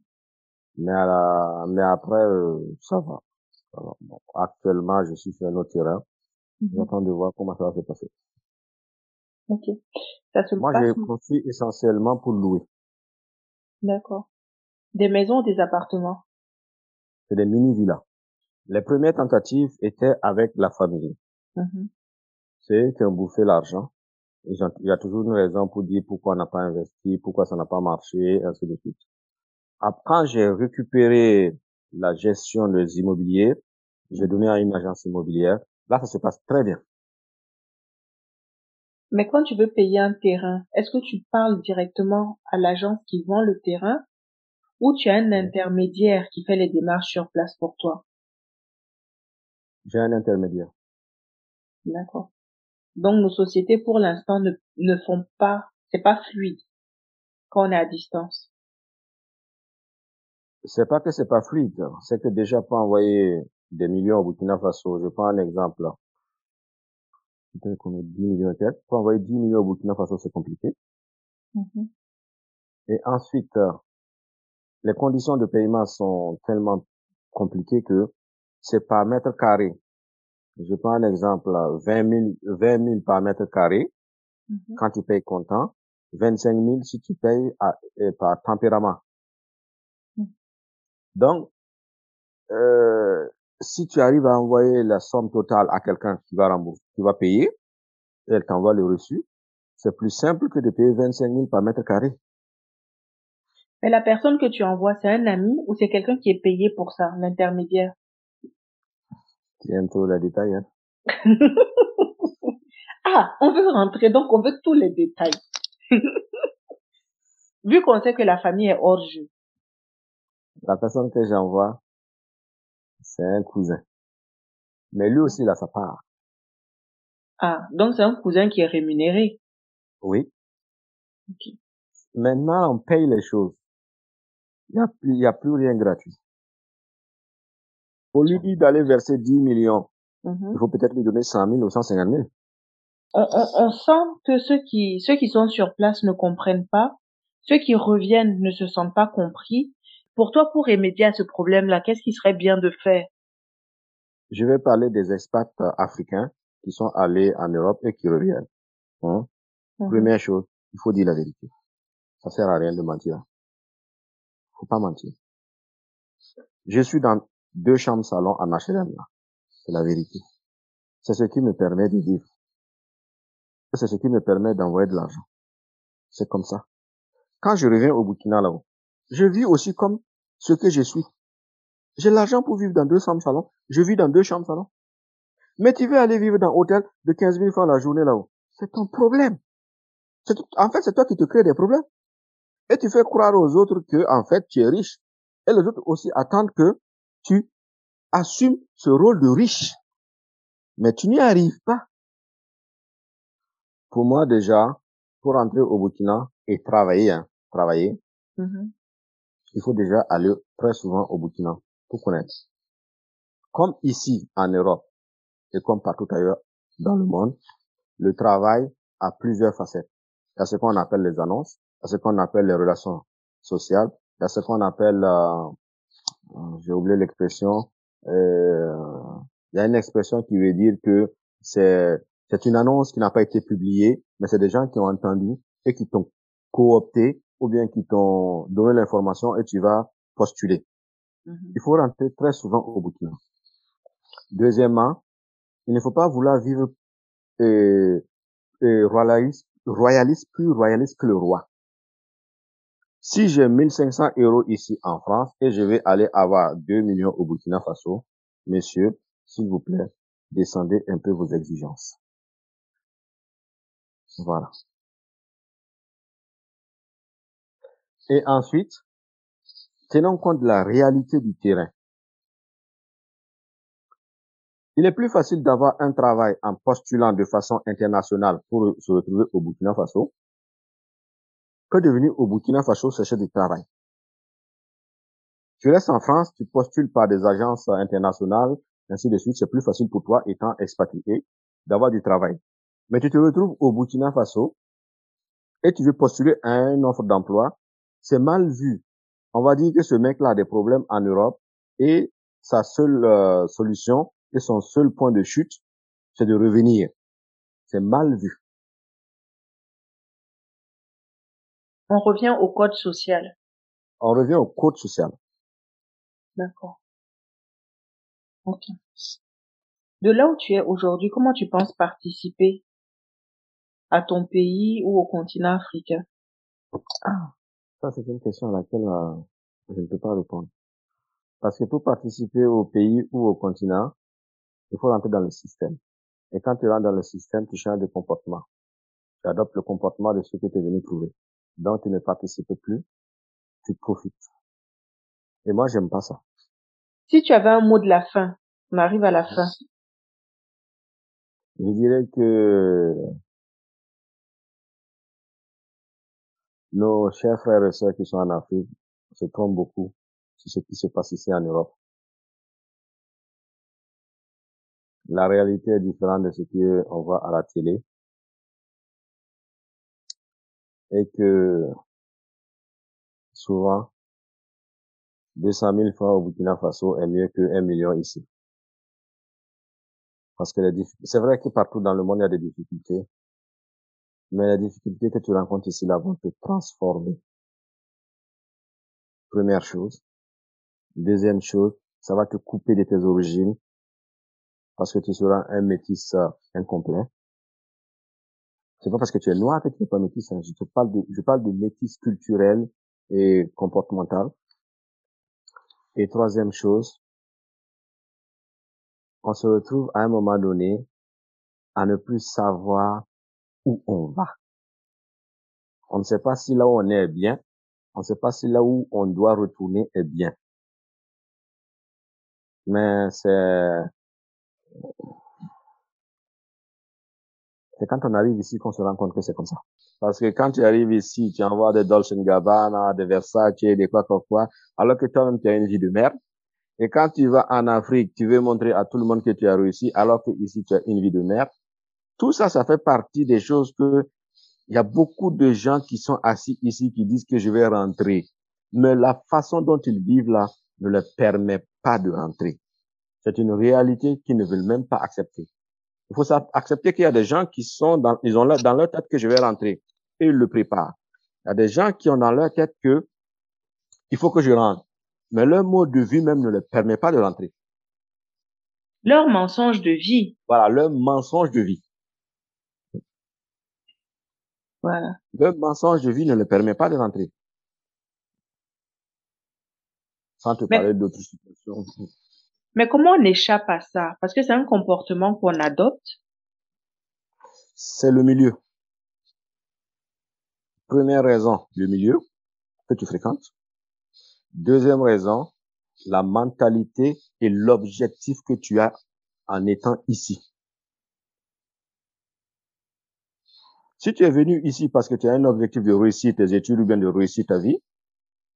Mais, à la- mais après, euh, ça va. Bon, actuellement, je suis sur un autre terrain. Mhm. J'attends de voir comment ça va se passer. Ok. Ça se Moi, j'ai construit essentiellement pour louer. D'accord. Des maisons ou des appartements? C'est des mini-villas. Les premières tentatives étaient avec la famille. Mhm. C'est eux qui ont bouffé l'argent. Il y a toujours une raison pour dire pourquoi on n'a pas investi, pourquoi ça n'a pas marché, ainsi de suite. Après, j'ai récupéré la gestion des immobiliers, j'ai donné à une agence immobilière. Là, ça se passe très bien. Mais quand tu veux payer un terrain, est-ce que tu parles directement à l'agence qui vend le terrain ou tu as un intermédiaire qui fait les démarches sur place pour toi? J'ai un intermédiaire. D'accord. Donc nos sociétés pour l'instant ne, ne font pas, c'est pas fluide quand on est à distance. C'est pas que c'est pas fluide, c'est que déjà pour envoyer des millions au Burkina Faso, je prends un exemple. Peut-être qu'on a 10 millions de. Pour envoyer 10 millions au Burkina Faso, c'est compliqué. Mhm. Et ensuite, les conditions de paiement sont tellement compliquées que c'est par mètre carré. Je prends un exemple, 20 000, 20 000 par mètre carré Mhm. quand tu payes comptant, 25 000 si tu payes à- par tempérament. Mm. Donc, euh, si tu arrives à envoyer la somme totale à quelqu'un qui va rembourser, qui va payer, et elle t'envoie le reçu, c'est plus simple que de payer 25 000 par mètre carré. Mais la personne que tu envoies, c'est un ami ou c'est quelqu'un qui est payé pour ça, l'intermédiaire? Tu aimes trop les détails, hein. *laughs* Ah, on veut rentrer, donc on veut tous les détails. *laughs* Vu qu'on sait que la famille est hors jeu. La personne que j'envoie, c'est un cousin. Mais lui aussi, il a sa part. Ah, donc c'est un cousin qui est rémunéré. Oui. Maintenant, on paye les choses. Il n'y a plus, il y a plus rien gratuit. Au lieu d'aller verser 10 millions, Mhm. il faut peut-être lui donner 100 000 ou 150 000. on, on, on sent que ceux qui, ceux qui sont sur place ne comprennent pas, ceux qui reviennent ne se sentent pas compris. Pour toi, pour remédier à ce problème-là, qu'est-ce qui serait bien de faire? Je vais parler des expats africains qui sont allés en Europe et qui reviennent. Hein? Mhm. Première chose, il faut dire la vérité. Ça sert à rien de mentir. Faut pas mentir. Je suis dans deux chambres salon en HLM là. C'est la vérité. C'est ce qui me permet de vivre. C'est ce qui me permet d'envoyer de l'argent. C'est comme ça. Quand je reviens au Burkina là-haut, je vis aussi comme ce que je suis. J'ai l'argent pour vivre dans deux chambres salon. Je vis dans deux chambres salon. Mais tu veux aller vivre dans un hôtel de 15 000 francs la journée là-haut. C'est ton problème. En fait, c'est toi qui te crées des problèmes. Et tu fais croire aux autres que, en fait, tu es riche. Et les autres aussi attendent que tu assumes ce rôle de riche. Mais tu n'y arrives pas. Pour moi, déjà, pour entrer au Burkina et travailler, hein, travailler, Mhm. Il faut déjà aller très souvent au Burkina pour connaître. Comme ici, en Europe, et comme partout ailleurs dans le monde, le travail a plusieurs facettes. Il y a ce qu'on appelle les annonces, il y a ce qu'on appelle les relations sociales, il y a ce qu'on appelle, euh, euh, j'ai oublié l'expression, euh, il y a une expression qui veut dire que c'est c'est une annonce qui n'a pas été publiée, mais c'est des gens qui ont entendu et qui t'ont coopté ou bien qui t'ont donné l'information et tu vas postuler. Mhm. Il faut rentrer très souvent au Burkina. Deuxièmement, il ne faut pas vouloir vivre euh, euh, royaliste, royaliste, plus royaliste que le roi. Si j'ai 1500 euros ici en France et je vais aller avoir 2 millions au Burkina Faso, messieurs, s'il vous plaît, descendez un peu vos exigences. Voilà. Et ensuite, tenons compte de la réalité du terrain. Il est plus facile d'avoir un travail en postulant de façon internationale pour se retrouver au Burkina Faso que de venir au Burkina Faso chercher du travail. Tu restes en France, tu postules par des agences internationales, ainsi de suite, c'est plus facile pour toi, étant expatrié, d'avoir du travail. Mais tu te retrouves au Burkina Faso et tu veux postuler à une offre d'emploi, c'est mal vu. On va dire que ce mec-là a des problèmes en Europe et sa seule euh, solution et son seul point de chute, c'est de revenir. C'est mal vu. On revient au code social. On revient au code social. D'accord. Ok. De là où tu es aujourd'hui, comment tu penses participer à ton pays ou au continent africain? Ça, c'est une question à laquelle euh, je ne peux pas répondre. Parce que pour participer au pays ou au continent, il faut rentrer dans le système. Et quand tu rentres dans le système, tu changes de comportement. Tu adoptes le comportement de ce que tu es venu trouver. Donc, tu ne participes plus, tu profites. Et moi, j'aime pas ça. Si tu avais un mot de la fin, on arrive à la fin. Je dirais que nos chers frères et sœurs qui sont en Afrique se trompent beaucoup sur ce qui se passe ici en Europe. La réalité est différente de ce qu'on voit à la télé. Et que souvent, 200 000 francs au Burkina Faso est mieux que 1 million ici. Parce que c'est vrai que partout dans le monde, il y a des difficultés. Mais les difficultés que tu rencontres ici, là, vont te transformer. Première chose. Deuxième chose, ça va te couper de tes origines. Parce que tu seras un métis incomplet. C'est pas parce que tu es noir que tu n'es pas métis. hein. Je te parle de, je parle de métis culturel et comportemental. Et troisième chose, on se retrouve à un moment donné à ne plus savoir on va. On ne sait pas si là où on est est bien. On ne sait pas si là où on doit retourner est bien. Mais c'est, C'est quand on arrive ici qu'on se rend compte que c'est comme ça. Parce que quand tu arrives ici, tu envoies des Dolce Gabbana, des Versace, des quoi quoi quoi, alors que toi-même tu as une vie de merde. Et quand tu vas en Afrique, tu veux montrer à tout le monde que tu as réussi, alors que ici tu as une vie de merde. Tout ça, ça fait partie des choses que il y a beaucoup de gens qui sont assis ici qui disent que je vais rentrer. Mais la façon dont ils vivent là ne leur permet pas de rentrer. C'est une réalité qu'ils ne veulent même pas accepter. Il faut accepter qu'il y a des gens qui sont dans, ils ont dans leur tête que je vais rentrer et ils le préparent. Il y a des gens qui ont dans leur tête que il faut que je rentre. Mais leur mode de vie même ne leur permet pas de rentrer. Leur mensonge de vie. Voilà, leur mensonge de vie. Voilà. Leur mensonge de vie ne leur permet pas de rentrer. Sans te parler d'autres situations. Mais comment on échappe à ça? Parce que c'est un comportement qu'on adopte. C'est le milieu. Première raison, le milieu que tu fréquentes. Deuxième raison, la mentalité et l'objectif que tu as en étant ici. Si tu es venu ici parce que tu as un objectif de réussir tes études ou bien de réussir ta vie,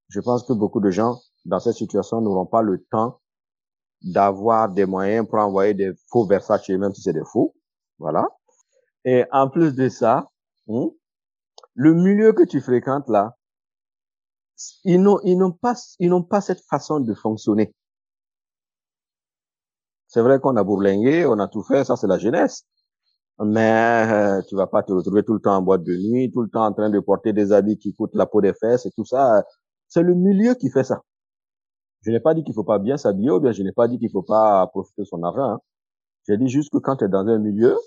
je pense que beaucoup de gens dans cette situation n'auront pas le temps d'avoir des moyens pour envoyer des faux Versace, même si c'est des faux. Voilà. Et en plus de ça, hein, le milieu que tu fréquentes là, ils n'ont, ils n'ont pas, ils n'ont pas cette façon de fonctionner. C'est vrai qu'on a bourlingué, on a tout fait, ça c'est la jeunesse. Mais euh, tu vas pas te retrouver tout le temps en boîte de nuit, tout le temps en train de porter des habits qui coûtent la peau des fesses et tout ça. C'est le milieu qui fait ça. Je n'ai pas dit qu'il faut pas bien s'habiller ou bien je n'ai pas dit qu'il faut pas profiter de son argent. Hein. J'ai dit juste que quand tu es dans un milieu,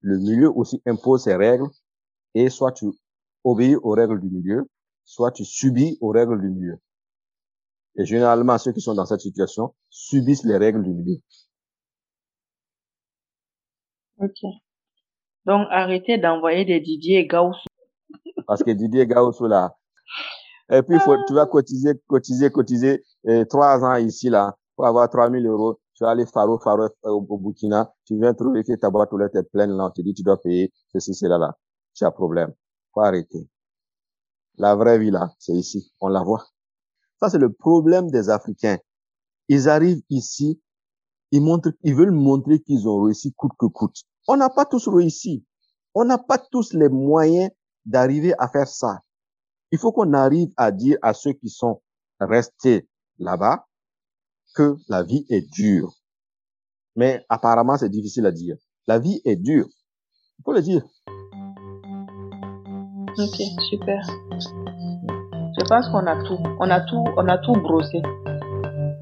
le milieu aussi impose ses règles et soit tu obéis aux règles du milieu, soit tu subis aux règles du milieu. Et généralement, ceux qui sont dans cette situation subissent les règles du milieu. Ok. Donc, arrêtez d'envoyer des Didier Gauss. Parce que Didier Gauss, là, et puis, faut, tu vas cotiser, cotiser, cotiser, et trois ans ici, là, pour avoir 3000 euros. Tu vas aller faro, faro au, Burkina. Tu viens trouver que ta boîte aux lettres est pleine, là. On te dit, tu dois payer ceci, cela, là. Tu as problème. Faut arrêter. La vraie vie, là, c'est ici. On la voit. Ça, c'est le problème des Africains. Ils arrivent ici, ils montrent, ils veulent montrer qu'ils ont réussi coûte que coûte. On n'a pas tous réussi. On n'a pas tous les moyens d'arriver à faire ça. Il faut qu'on arrive à dire à ceux qui sont restés là-bas que la vie est dure. Mais apparemment, c'est difficile à dire. La vie est dure. Il faut le dire. Ok, super. Je pense qu'on a tout. On a tout, on a tout brossé.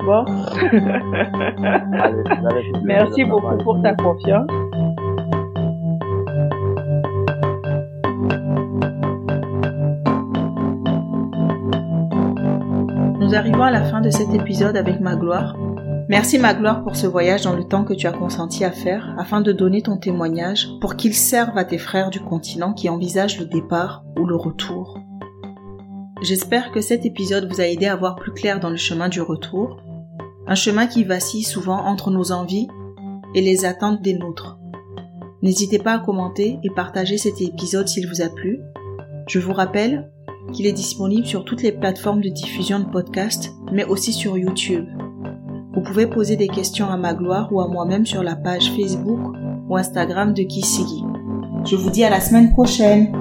Bon. *laughs* Merci beaucoup pour ta confiance. À la fin de cet épisode avec Magloire. Merci Magloire pour ce voyage dans le temps que tu as consenti à faire afin de donner ton témoignage pour qu'il serve à tes frères du continent qui envisagent le départ ou le retour. J'espère que cet épisode vous a aidé à voir plus clair dans le chemin du retour, un chemin qui vacille souvent entre nos envies et les attentes des nôtres. N'hésitez pas à commenter et partager cet épisode s'il vous a plu. Je vous rappelle qu'il est disponible sur toutes les plateformes de diffusion de podcasts, mais aussi sur YouTube. Vous pouvez poser des questions à Magloire ou à moi-même sur la page Facebook ou Instagram de Kisigi. Je vous dis à la semaine prochaine.